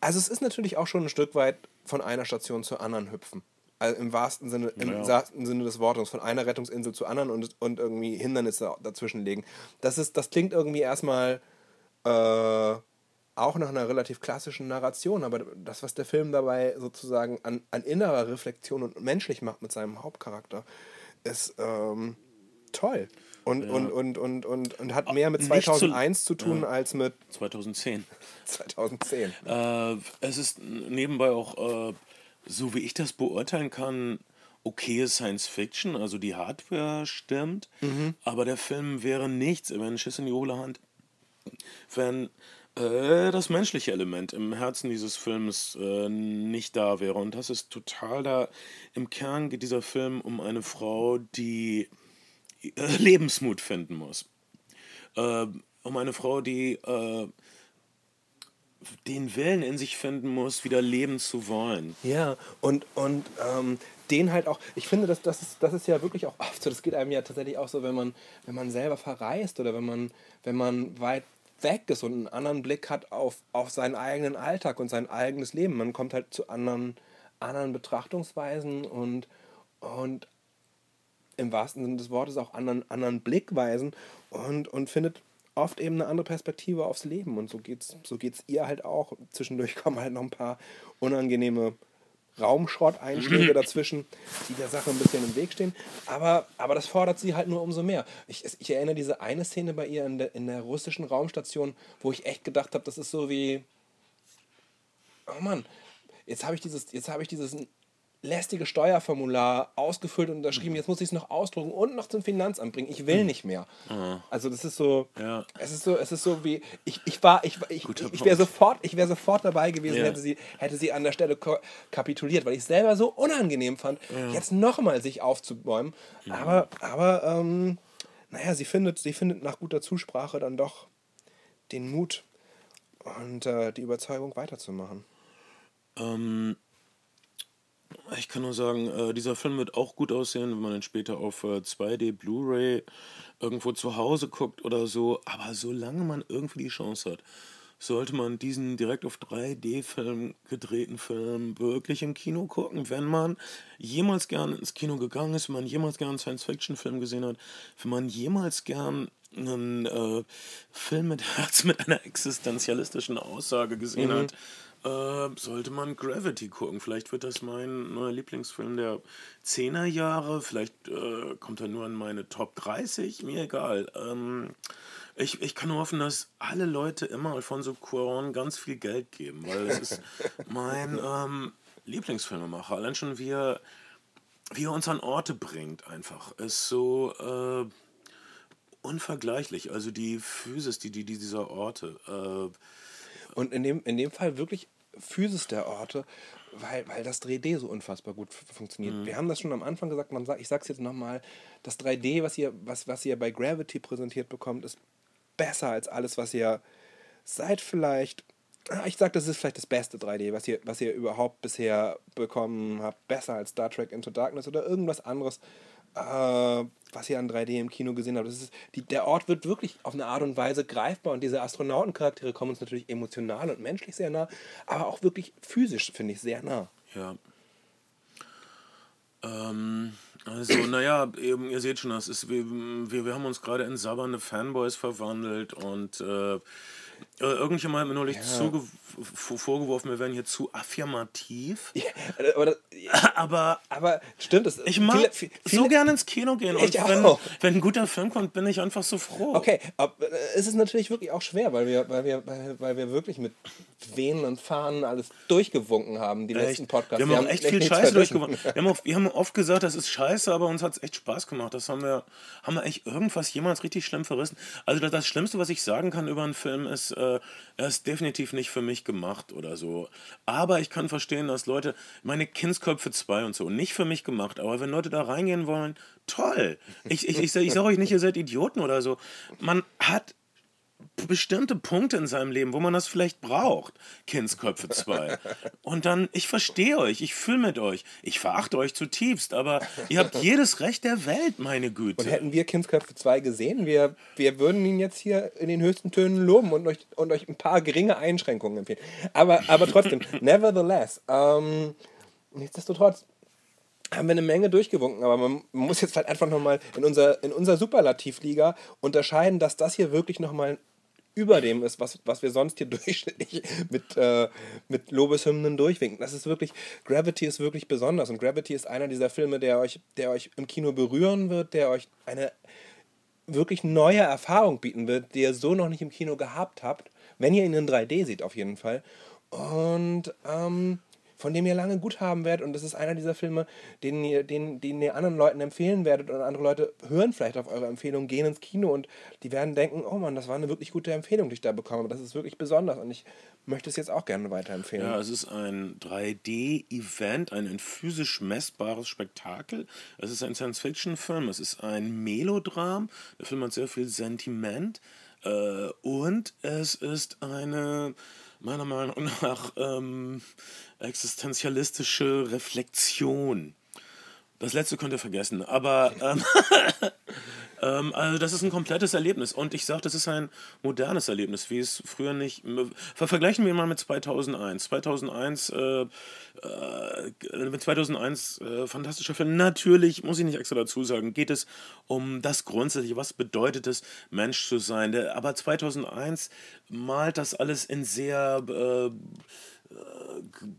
also es ist natürlich auch schon ein Stück weit von einer Station zur anderen hüpfen. Also im wahrsten Sinne, im ja. wahrsten Sinne des Wortes, von einer Rettungsinsel zur anderen und, und irgendwie Hindernisse dazwischen legen. Das, ist, das klingt irgendwie erstmal äh, auch nach einer relativ klassischen Narration, aber das, was der Film dabei sozusagen an, an innerer Reflexion und menschlich macht mit seinem Hauptcharakter, ist ähm, toll. Und, ja. und, und, und, und, und hat mehr mit 2001 zu, zu, tun ja. als mit 2010. 2010. *laughs* Äh, es ist nebenbei auch, äh, so wie ich das beurteilen kann, okay Science Fiction, also die Hardware stimmt, mhm. aber der Film wäre nichts, wenn ein Schiss in die hohle Hand, wenn äh, das menschliche Element im Herzen dieses Films äh, nicht da wäre. Und das ist total da. Im Kern geht dieser Film um eine Frau, die äh, Lebensmut finden muss. Äh, um eine Frau, die äh, den Willen in sich finden muss, wieder leben zu wollen. Ja, und, und ähm, den halt auch, ich finde, das, das, ist, das ist ja wirklich auch oft so, das geht einem ja tatsächlich auch so, wenn man, wenn man selber verreist oder wenn man, wenn man weit weg ist und einen anderen Blick hat auf, auf seinen eigenen Alltag und sein eigenes Leben. Man kommt halt zu anderen, anderen Betrachtungsweisen und, und im wahrsten Sinne des Wortes auch anderen, anderen Blickweisen und, und findet oft eben eine andere Perspektive aufs Leben. Und so geht's, so geht's ihr halt auch. Zwischendurch *laughs* kommen halt noch ein paar unangenehme Raumschrotteinschläge *clears throat* dazwischen, die der Sache ein bisschen im Weg stehen. Aber, aber das fordert sie halt nur umso mehr. Ich, ich erinnere diese eine Szene bei ihr in der, in der russischen Raumstation, wo ich echt gedacht habe, das ist so wie. Oh Mann, jetzt habe ich dieses, jetzt habe ich dieses lästige Steuerformular ausgefüllt und unterschrieben, jetzt muss ich es noch ausdrucken und noch zum Finanzamt bringen. Ich will nicht mehr. Also das ist so, Ja. es ist so, es ist so wie, ich, ich war, ich, ich, Guter ich, ich wäre sofort, ich wäre sofort dabei gewesen, Ja. hätte sie, hätte sie an der Stelle kapituliert, weil ich es selber so unangenehm fand, jetzt nochmal sich aufzubäumen. Aber, aber, ähm, naja, sie findet, sie findet nach guter Zusprache dann doch den Mut und äh, die Überzeugung weiterzumachen. Ähm, ich kann nur sagen, äh, dieser Film wird auch gut aussehen, wenn man ihn später auf äh, 2D Blu-ray irgendwo zu Hause guckt oder so. Aber solange man irgendwie die Chance hat, sollte man diesen direkt auf 3D-Film gedrehten Film wirklich im Kino gucken, wenn man jemals gern ins Kino gegangen ist, wenn man jemals gern einen Science-Fiction-Film gesehen hat, wenn man jemals gern einen äh, Film mit Herz mit einer existenzialistischen Aussage gesehen hat, äh, sollte man Gravity gucken. Vielleicht wird das mein neuer Lieblingsfilm der 10er Jahre. Vielleicht äh, kommt er nur in meine Top 30. Mir egal. Ähm, ich, ich kann nur hoffen, dass alle Leute immer Alfonso Cuarón ganz viel Geld geben, weil es ist *laughs* mein ähm, Lieblingsfilmemacher. Allein schon wie er, wie er uns an Orte bringt, einfach. Ist so äh, unvergleichlich. Also die Physis, die, die, die dieser Orte. Äh, Und in dem, in dem Fall wirklich Physis der Orte, weil, weil das 3D so unfassbar gut funktioniert. Wir haben das schon am Anfang gesagt, man sagt, ich sag's jetzt nochmal, das 3D, was ihr, was, was ihr bei Gravity präsentiert bekommt, ist besser als alles, was ihr seit vielleicht, ah, ich sag, das ist vielleicht das beste 3D, was ihr, was ihr überhaupt bisher bekommen habt. Besser als Star Trek Into Darkness oder irgendwas anderes, äh, was ihr an 3D im Kino gesehen habt. Das ist, die, der Ort wird wirklich auf eine Art und Weise greifbar und diese Astronautencharaktere kommen uns natürlich emotional und menschlich sehr nah, aber auch wirklich physisch, finde ich, sehr nah. Ja. Ähm, also, naja, eben, ihr seht schon, das ist, wir, wir, wir haben uns gerade in sabbernde Fanboys verwandelt und äh, irgendjemand hat mir neulich zuge v- vorgeworfen, wir wären hier zu affirmativ. *laughs* Ja, aber, das, Aber aber stimmt, das, ich mag viele- viele- so gerne ins Kino gehen. Und wenn, auch. wenn ein guter Film kommt, bin ich einfach so froh. Okay, aber äh, es ist natürlich wirklich auch schwer, weil wir, weil wir, weil, wir wirklich mit Venen und Fahnen alles durchgewunken haben, die letzten Echt? Podcasts. Wir haben auch echt viel Scheiße vergessen. durchgewonnen. Wir haben, auch, wir haben oft gesagt, das ist scheiße, aber uns hat es echt Spaß gemacht. Das haben wir, haben wir echt irgendwas jemals richtig schlimm verrissen. Also das, das Schlimmste, was ich sagen kann über einen Film, ist, äh, er ist definitiv nicht für mich gemacht oder so. Aber ich kann verstehen, dass Leute, meine Kindsköpfe 2 und so, nicht für mich gemacht. Aber wenn Leute da reingehen wollen, toll. Ich, ich, ich, ich sage euch nicht, ihr seid Idioten oder so. Man hat bestimmte Punkte in seinem Leben, wo man das vielleicht braucht. Kindsköpfe 2. Und dann, ich verstehe euch, ich fühle mit euch. Ich verachte euch zutiefst, aber ihr habt jedes Recht der Welt, meine Güte. Und hätten wir Kindsköpfe 2 gesehen, wir, wir würden ihn jetzt hier in den höchsten Tönen loben und euch, und euch ein paar geringe Einschränkungen empfehlen. Aber, aber trotzdem, *laughs* nevertheless, ähm, nichtsdestotrotz haben wir eine Menge durchgewunken, aber man muss jetzt halt einfach nochmal in unserer, in unserer Superlativliga unterscheiden, dass das hier wirklich nochmal über dem ist, was, was wir sonst hier *laughs* durchschnittlich mit, äh, mit Lobeshymnen durchwinken. Das ist wirklich, Gravity ist wirklich besonders und Gravity ist einer dieser Filme, der euch, der euch im Kino berühren wird, der euch eine wirklich neue Erfahrung bieten wird, die ihr so noch nicht im Kino gehabt habt, wenn ihr ihn in 3D seht auf jeden Fall. Und ähm, von dem ihr lange gut haben werdet. Und das ist einer dieser Filme, den ihr, den, den ihr anderen Leuten empfehlen werdet. Und andere Leute hören vielleicht auf eure Empfehlung, gehen ins Kino und die werden denken, oh Mann, das war eine wirklich gute Empfehlung, die ich da bekomme. Aber das ist wirklich besonders und ich möchte es jetzt auch gerne weiterempfehlen. Ja, es ist ein 3D-Event, ein physisch messbares Spektakel. Es ist ein Science-Fiction-Film, es ist ein Melodram. Der Film hat sehr viel Sentiment. Äh, und es ist eine, meiner Meinung nach, ähm, existenzialistische Reflexion. Das letzte könnt ihr vergessen, aber ähm, *laughs* ähm, also das ist ein komplettes Erlebnis und ich sage, das ist ein modernes Erlebnis, wie es früher nicht. Ver vergleichen wir mal mit 2001. 2001, äh, äh, mit 2001 äh, fantastischer Film. Natürlich muss ich nicht extra dazu sagen, geht es um das Grundsätzliche, was bedeutet es, Mensch zu sein. Der, aber 2001 malt das alles in sehr äh,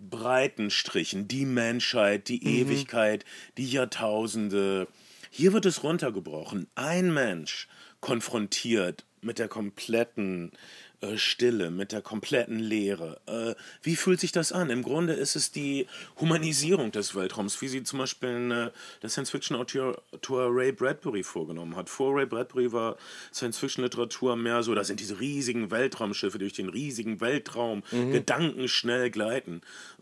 breiten Strichen. Die Menschheit, die Ewigkeit, die Jahrtausende. Hier wird es runtergebrochen. Ein Mensch konfrontiert mit der kompletten äh, Stille, mit der kompletten Leere. Äh, wie fühlt sich das an? Im Grunde ist es die Humanisierung des Weltraums, wie sie zum Beispiel in, äh, der Science-Fiction-Autor Ray Bradbury vorgenommen hat. Vor Ray Bradbury war Science-Fiction-Literatur mehr so, das sind diese riesigen Weltraumschiffe durch den riesigen Weltraum, mhm. gedankenschnell gleiten.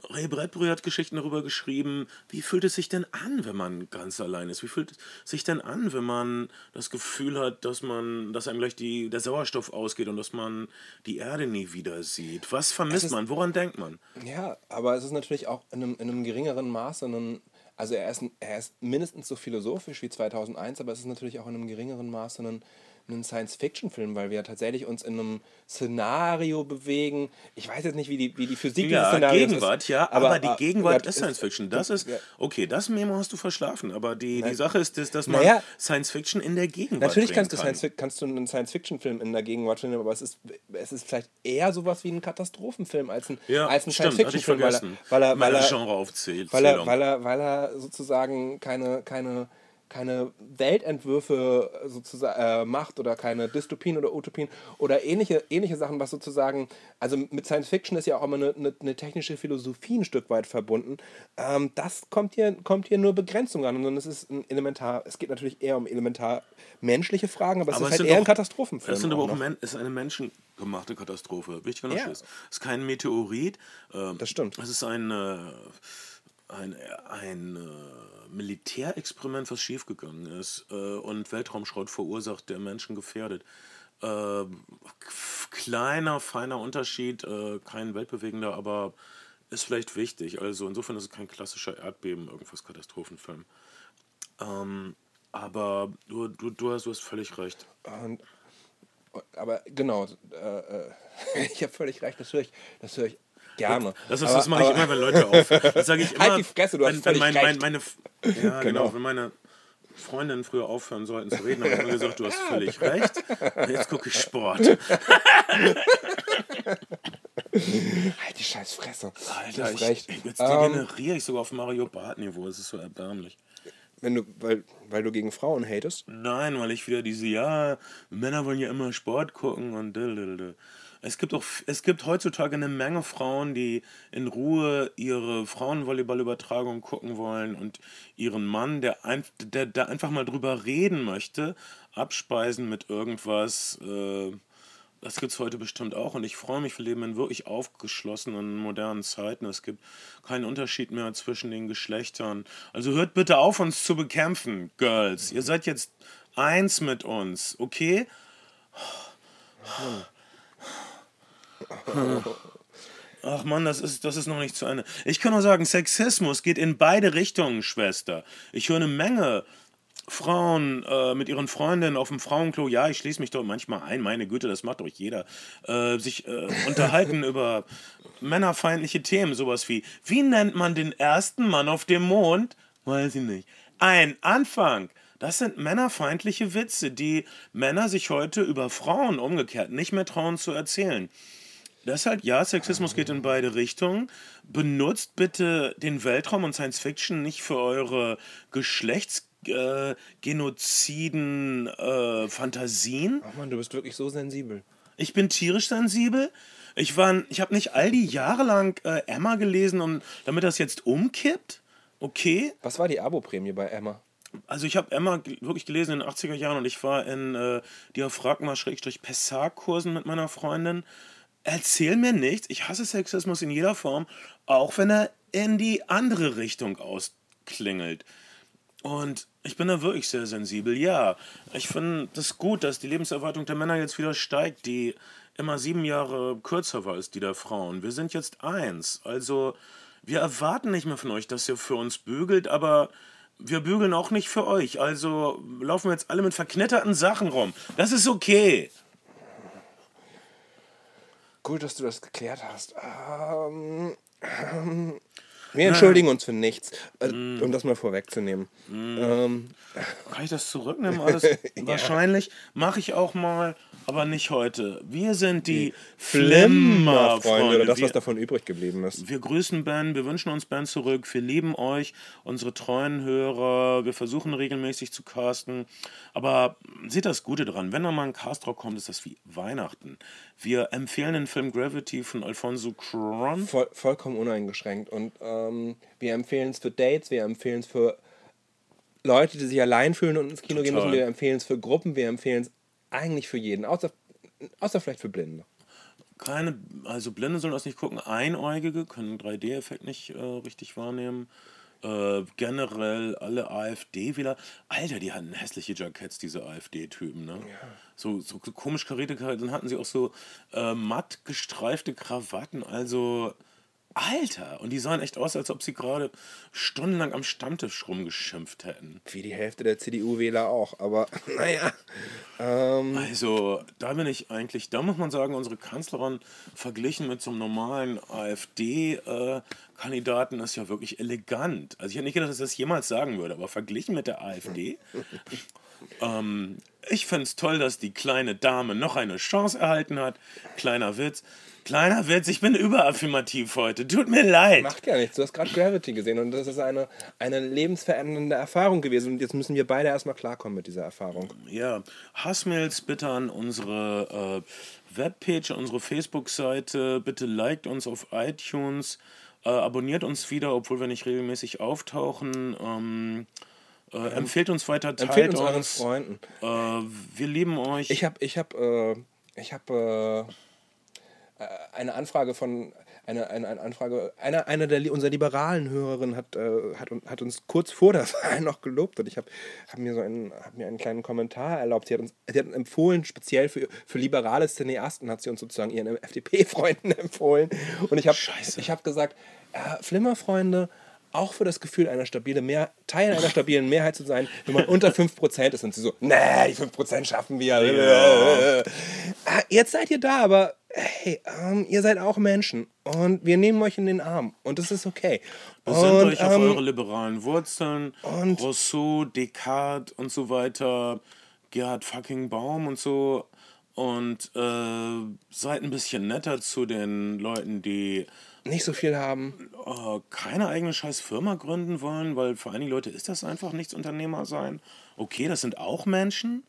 Ray Bradbury hat Geschichten darüber geschrieben, wie fühlt es sich denn an, wenn man ganz allein ist? Wie fühlt es sich denn an, wenn man das Gefühl hat, dass man, dass einem gleich die, der Sauerstoff ausgeht und dass man die Erde nie wieder sieht? Was vermisst ist, man? Woran denkt man? Ja, aber es ist natürlich auch in einem, in einem geringeren Maße ein also er ist, er ist mindestens so philosophisch wie 2001, aber es ist natürlich auch in einem geringeren Maße ein, einen Science-Fiction-Film, weil wir ja tatsächlich uns in einem Szenario bewegen. Ich weiß jetzt nicht, wie die, wie die Physik ja, dieses Szenarios Gegenwart, ist. ja, aber, aber die ah, Gegenwart ist Science-Fiction. Das ist, okay, das Memo hast du verschlafen, aber die, die Sache ist, dass, dass man naja, Science-Fiction in der Gegenwart Natürlich kannst du, kann. Science, kannst du einen Science-Fiction-Film in der Gegenwart filmen, aber es ist, es ist vielleicht eher sowas wie ein Katastrophenfilm als ein, ja, ein Science-Fiction-Film, weil er, weil er, weil Genre aufzählt, weil er, weil er, weil er sozusagen keine, keine keine Weltentwürfe sozusagen äh, macht oder keine Dystopien oder Utopien oder ähnliche, ähnliche Sachen, was sozusagen, also mit Science Fiction ist ja auch immer eine, eine, eine technische Philosophie ein Stück weit verbunden. Ähm, das kommt hier, kommt hier nur Begrenzung an, sondern es ist ein elementar, es geht natürlich eher um elementar menschliche Fragen, aber es aber ist es halt eher doch, ein Katastrophenfilm. Es sind aber auch, auch ist eine menschengemachte Katastrophe. Wichtiger noch ja. ist. Es ist kein Meteorit. Ähm, das stimmt. Es ist ein, äh, ein, ein äh, Militärexperiment, was schiefgegangen ist äh, und Weltraumschrott verursacht, der Menschen gefährdet. Äh, kleiner, feiner Unterschied, äh, kein weltbewegender, aber ist vielleicht wichtig. Also insofern ist es kein klassischer Erdbeben, irgendwas Katastrophenfilm. Ähm, aber du, du, du, hast, du hast völlig recht. Und, aber genau, äh, äh, *laughs* ich habe völlig recht, das höre ich, das höre ich Gerne. Das, das, das mache ich immer, wenn Leute auf. *laughs* Das sage ich halt immer. Halt die Fresse, du hast wenn, mein, mein, meine, *laughs* Ja, genau. genau. Wenn meine Freundinnen früher aufhören sollten zu reden, habe ich immer gesagt, du hast völlig recht. Jetzt gucke ich Sport. *laughs* halt die scheiß Fresse. Alter, ich, recht. jetzt degeneriere um, ich sogar auf Mario Bart-Niveau. Es ist so erbärmlich. Wenn du, weil, weil du gegen Frauen hatest? Nein, weil ich wieder diese, ja, Männer wollen ja immer Sport gucken und dildilde. Es gibt auch, es gibt heutzutage eine Menge Frauen, die in Ruhe ihre Frauenvolleyballübertragung gucken wollen und ihren Mann, der, ein, der, der einfach mal drüber reden möchte, abspeisen mit irgendwas. Äh, das gibt es heute bestimmt auch und ich freue mich, wir leben in wirklich aufgeschlossenen, modernen Zeiten. Es gibt keinen Unterschied mehr zwischen den Geschlechtern. Also hört bitte auf, uns zu bekämpfen, Girls. Ihr seid jetzt eins mit uns, okay? Hm. *laughs* Ach man, das ist, das ist noch nicht zu Ende. Ich kann nur sagen, Sexismus geht in beide Richtungen, Schwester. Ich höre eine Menge Frauen äh, mit ihren Freundinnen auf dem Frauenklo, ja, ich schließe mich doch manchmal ein, meine Güte, das macht doch jeder, äh, sich äh, unterhalten *laughs* über männerfeindliche Themen, sowas wie, wie nennt man den ersten Mann auf dem Mond? Weiß ich nicht. Ein Anfang. Das sind männerfeindliche Witze, die Männer sich heute über Frauen umgekehrt nicht mehr trauen zu erzählen. Deshalb, ja, Sexismus geht in beide Richtungen. Benutzt bitte den Weltraum und Science Fiction nicht für eure Geschlechtsgenoziden äh, äh, Fantasien. Ach man, du bist wirklich so sensibel. Ich bin tierisch sensibel. Ich, ich habe nicht all die Jahre lang äh, Emma gelesen, und damit das jetzt umkippt. Okay. Was war die Abo-Prämie bei Emma? Also ich habe Emma wirklich gelesen in den 80er Jahren und ich war in äh, Diaphragma-Pessar-Kursen mit meiner Freundin erzähl mir nichts, ich hasse Sexismus in jeder Form, auch wenn er in die andere Richtung ausklingelt. Und ich bin da wirklich sehr sensibel, ja. Ich finde das gut, dass die Lebenserwartung der Männer jetzt wieder steigt, die immer sieben Jahre kürzer war als die der Frauen. Wir sind jetzt eins. Also, wir erwarten nicht mehr von euch, dass ihr für uns bügelt, aber wir bügeln auch nicht für euch. Also laufen wir jetzt alle mit verknitterten Sachen rum. Das ist okay. Gut, dass du das geklärt hast. Ähm, ähm, wir entschuldigen uns für nichts, äh, mm. um das mal vorwegzunehmen. Mm. Ähm. Kann ich das zurücknehmen? Alles *laughs* ja. wahrscheinlich mache ich auch mal. Aber nicht heute. Wir sind die, Flimmerfreunde Flimmerfreunde. oder das, wir, was davon übrig geblieben ist. wir grüßen Ben, wir wünschen uns Ben zurück. Wir lieben euch, unsere treuen Hörer. Wir versuchen regelmäßig zu casten. Aber seht das Gute dran. Wenn da mal ein Cast-Rock kommt, ist das wie Weihnachten. Wir empfehlen den Film Gravity von Alfonso Cuarón. Voll, vollkommen uneingeschränkt. Und ähm, wir empfehlen es für Dates, wir empfehlen es für Leute, die sich allein fühlen und ins Kino gehen Total. müssen. Wir empfehlen es für Gruppen, wir empfehlen es eigentlich für jeden. Außer, außer vielleicht für Blinde. Keine, also Blinde sollen das nicht gucken. Einäugige können 3D-Effekt nicht äh, richtig wahrnehmen. Äh, generell alle AfD-Wähler. Alter, die hatten hässliche Jacketts, diese AfD-Typen, ne? So, so komisch karierte Krawatten. Dann hatten sie auch so äh, matt gestreifte Krawatten. Also, Alter! Und die sahen echt aus, als ob sie gerade stundenlang am Stammtisch rumgeschimpft hätten. Wie die Hälfte der CDU-Wähler auch. Aber *laughs* naja. Ähm, Also, da bin ich eigentlich, da muss man sagen, unsere Kanzlerin verglichen mit so einem normalen AfD-Kandidaten ist ja wirklich elegant. Also, ich hätte nicht gedacht, dass ich das jemals sagen würde, aber verglichen mit der AfD. *laughs* ähm, ich finde es toll, dass die kleine Dame noch eine Chance erhalten hat. Kleiner Witz. Kleiner Witz, ich bin überaffirmativ heute. Tut mir leid. macht ja nichts. Du hast gerade Gravity gesehen und das ist eine, eine lebensverändernde Erfahrung gewesen. Und jetzt müssen wir beide erstmal klarkommen mit dieser Erfahrung. Ja, Hassmails bitte an unsere äh, Webpage, unsere Facebook-Seite. Bitte liked uns auf iTunes. Äh, abonniert uns wieder, obwohl wir nicht regelmäßig auftauchen. Ähm, äh, empfehlt uns weiter, teilt Empfehlt uns uns. euren Freunden. Äh, wir lieben euch. Ich habe ich hab, äh, ich hab, äh, äh, eine Anfrage von eine, eine, eine Anfrage, einer eine der unserer liberalen Hörerinnen hat, äh, hat, hat uns kurz vor der *laughs* Wahl noch gelobt und ich habe hab mir so einen, hab mir einen kleinen Kommentar erlaubt. Sie hat uns sie hat uns empfohlen, speziell für, für liberale Cineasten hat sie uns sozusagen ihren FDP-Freunden *laughs* empfohlen. Und ich habe ich hab gesagt, äh, Flimmerfreunde, auch für das Gefühl, einer stabilen Mehr Teil einer stabilen Mehrheit zu sein, wenn man unter 5% ist und sie so, nee, die 5% schaffen wir. Ah, Jetzt seid ihr da, aber hey, ähm, ihr seid auch Menschen und wir nehmen euch in den Arm und das ist okay. Besinnt und, euch auf ähm, eure liberalen Wurzeln. und- Rousseau, Descartes und so weiter. Gerhard fucking Baum und so. Und äh, seid ein bisschen netter zu den Leuten, die nicht so viel haben. äh, keine eigene scheiß Firma gründen wollen, weil für einige Leute ist das einfach nichts Unternehmer sein. Okay, das sind auch Menschen.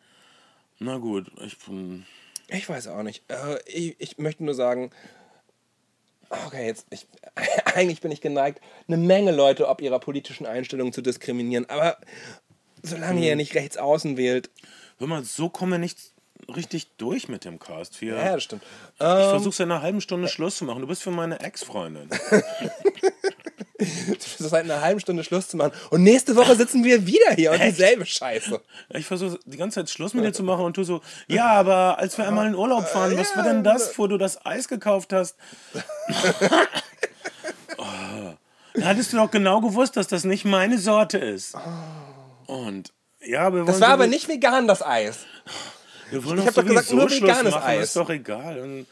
Na gut, ich bin. Ich weiß auch nicht. Äh, ich, ich möchte nur sagen, okay, jetzt, ich, *laughs* eigentlich bin ich geneigt, eine Menge Leute ob ihrer politischen Einstellung zu diskriminieren, aber solange ihr nicht rechts außen wählt, Hör mal, so kommen wir nicht richtig durch mit dem Cast. Wir, ja, das stimmt. ich versuche in einer halben Stunde Schluss zu machen. Du bist für meine Ex-Freundin. Das ist seit einer halben Stunde Schluss zu machen. Und nächste Woche sitzen wir wieder hier und dieselbe Scheiße. Ich versuche die ganze Zeit Schluss mit dir zu machen und du so, ja, aber als wir einmal in Urlaub fahren, was war denn das, wo du das Eis gekauft hast? *laughs* oh, da hattest du doch genau gewusst, dass das nicht meine Sorte ist. Und ja, wir wollen Das war aber sowieso- nicht vegan, das Eis. Wir wollen ich doch hab doch gesagt, nur Schluss veganes machen, Eis. Ist doch egal. Und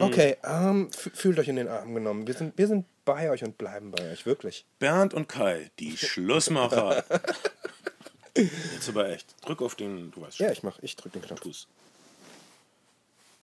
Okay, ähm, fühlt euch in den Arm genommen. Wir sind, wir sind bei euch und bleiben bei euch, wirklich. Bernd und Kai, die Schlussmacher. *laughs* Jetzt aber echt. Drück auf den, du weißt schon. Ja, ich mach, ich drück den Knopf. Tu's.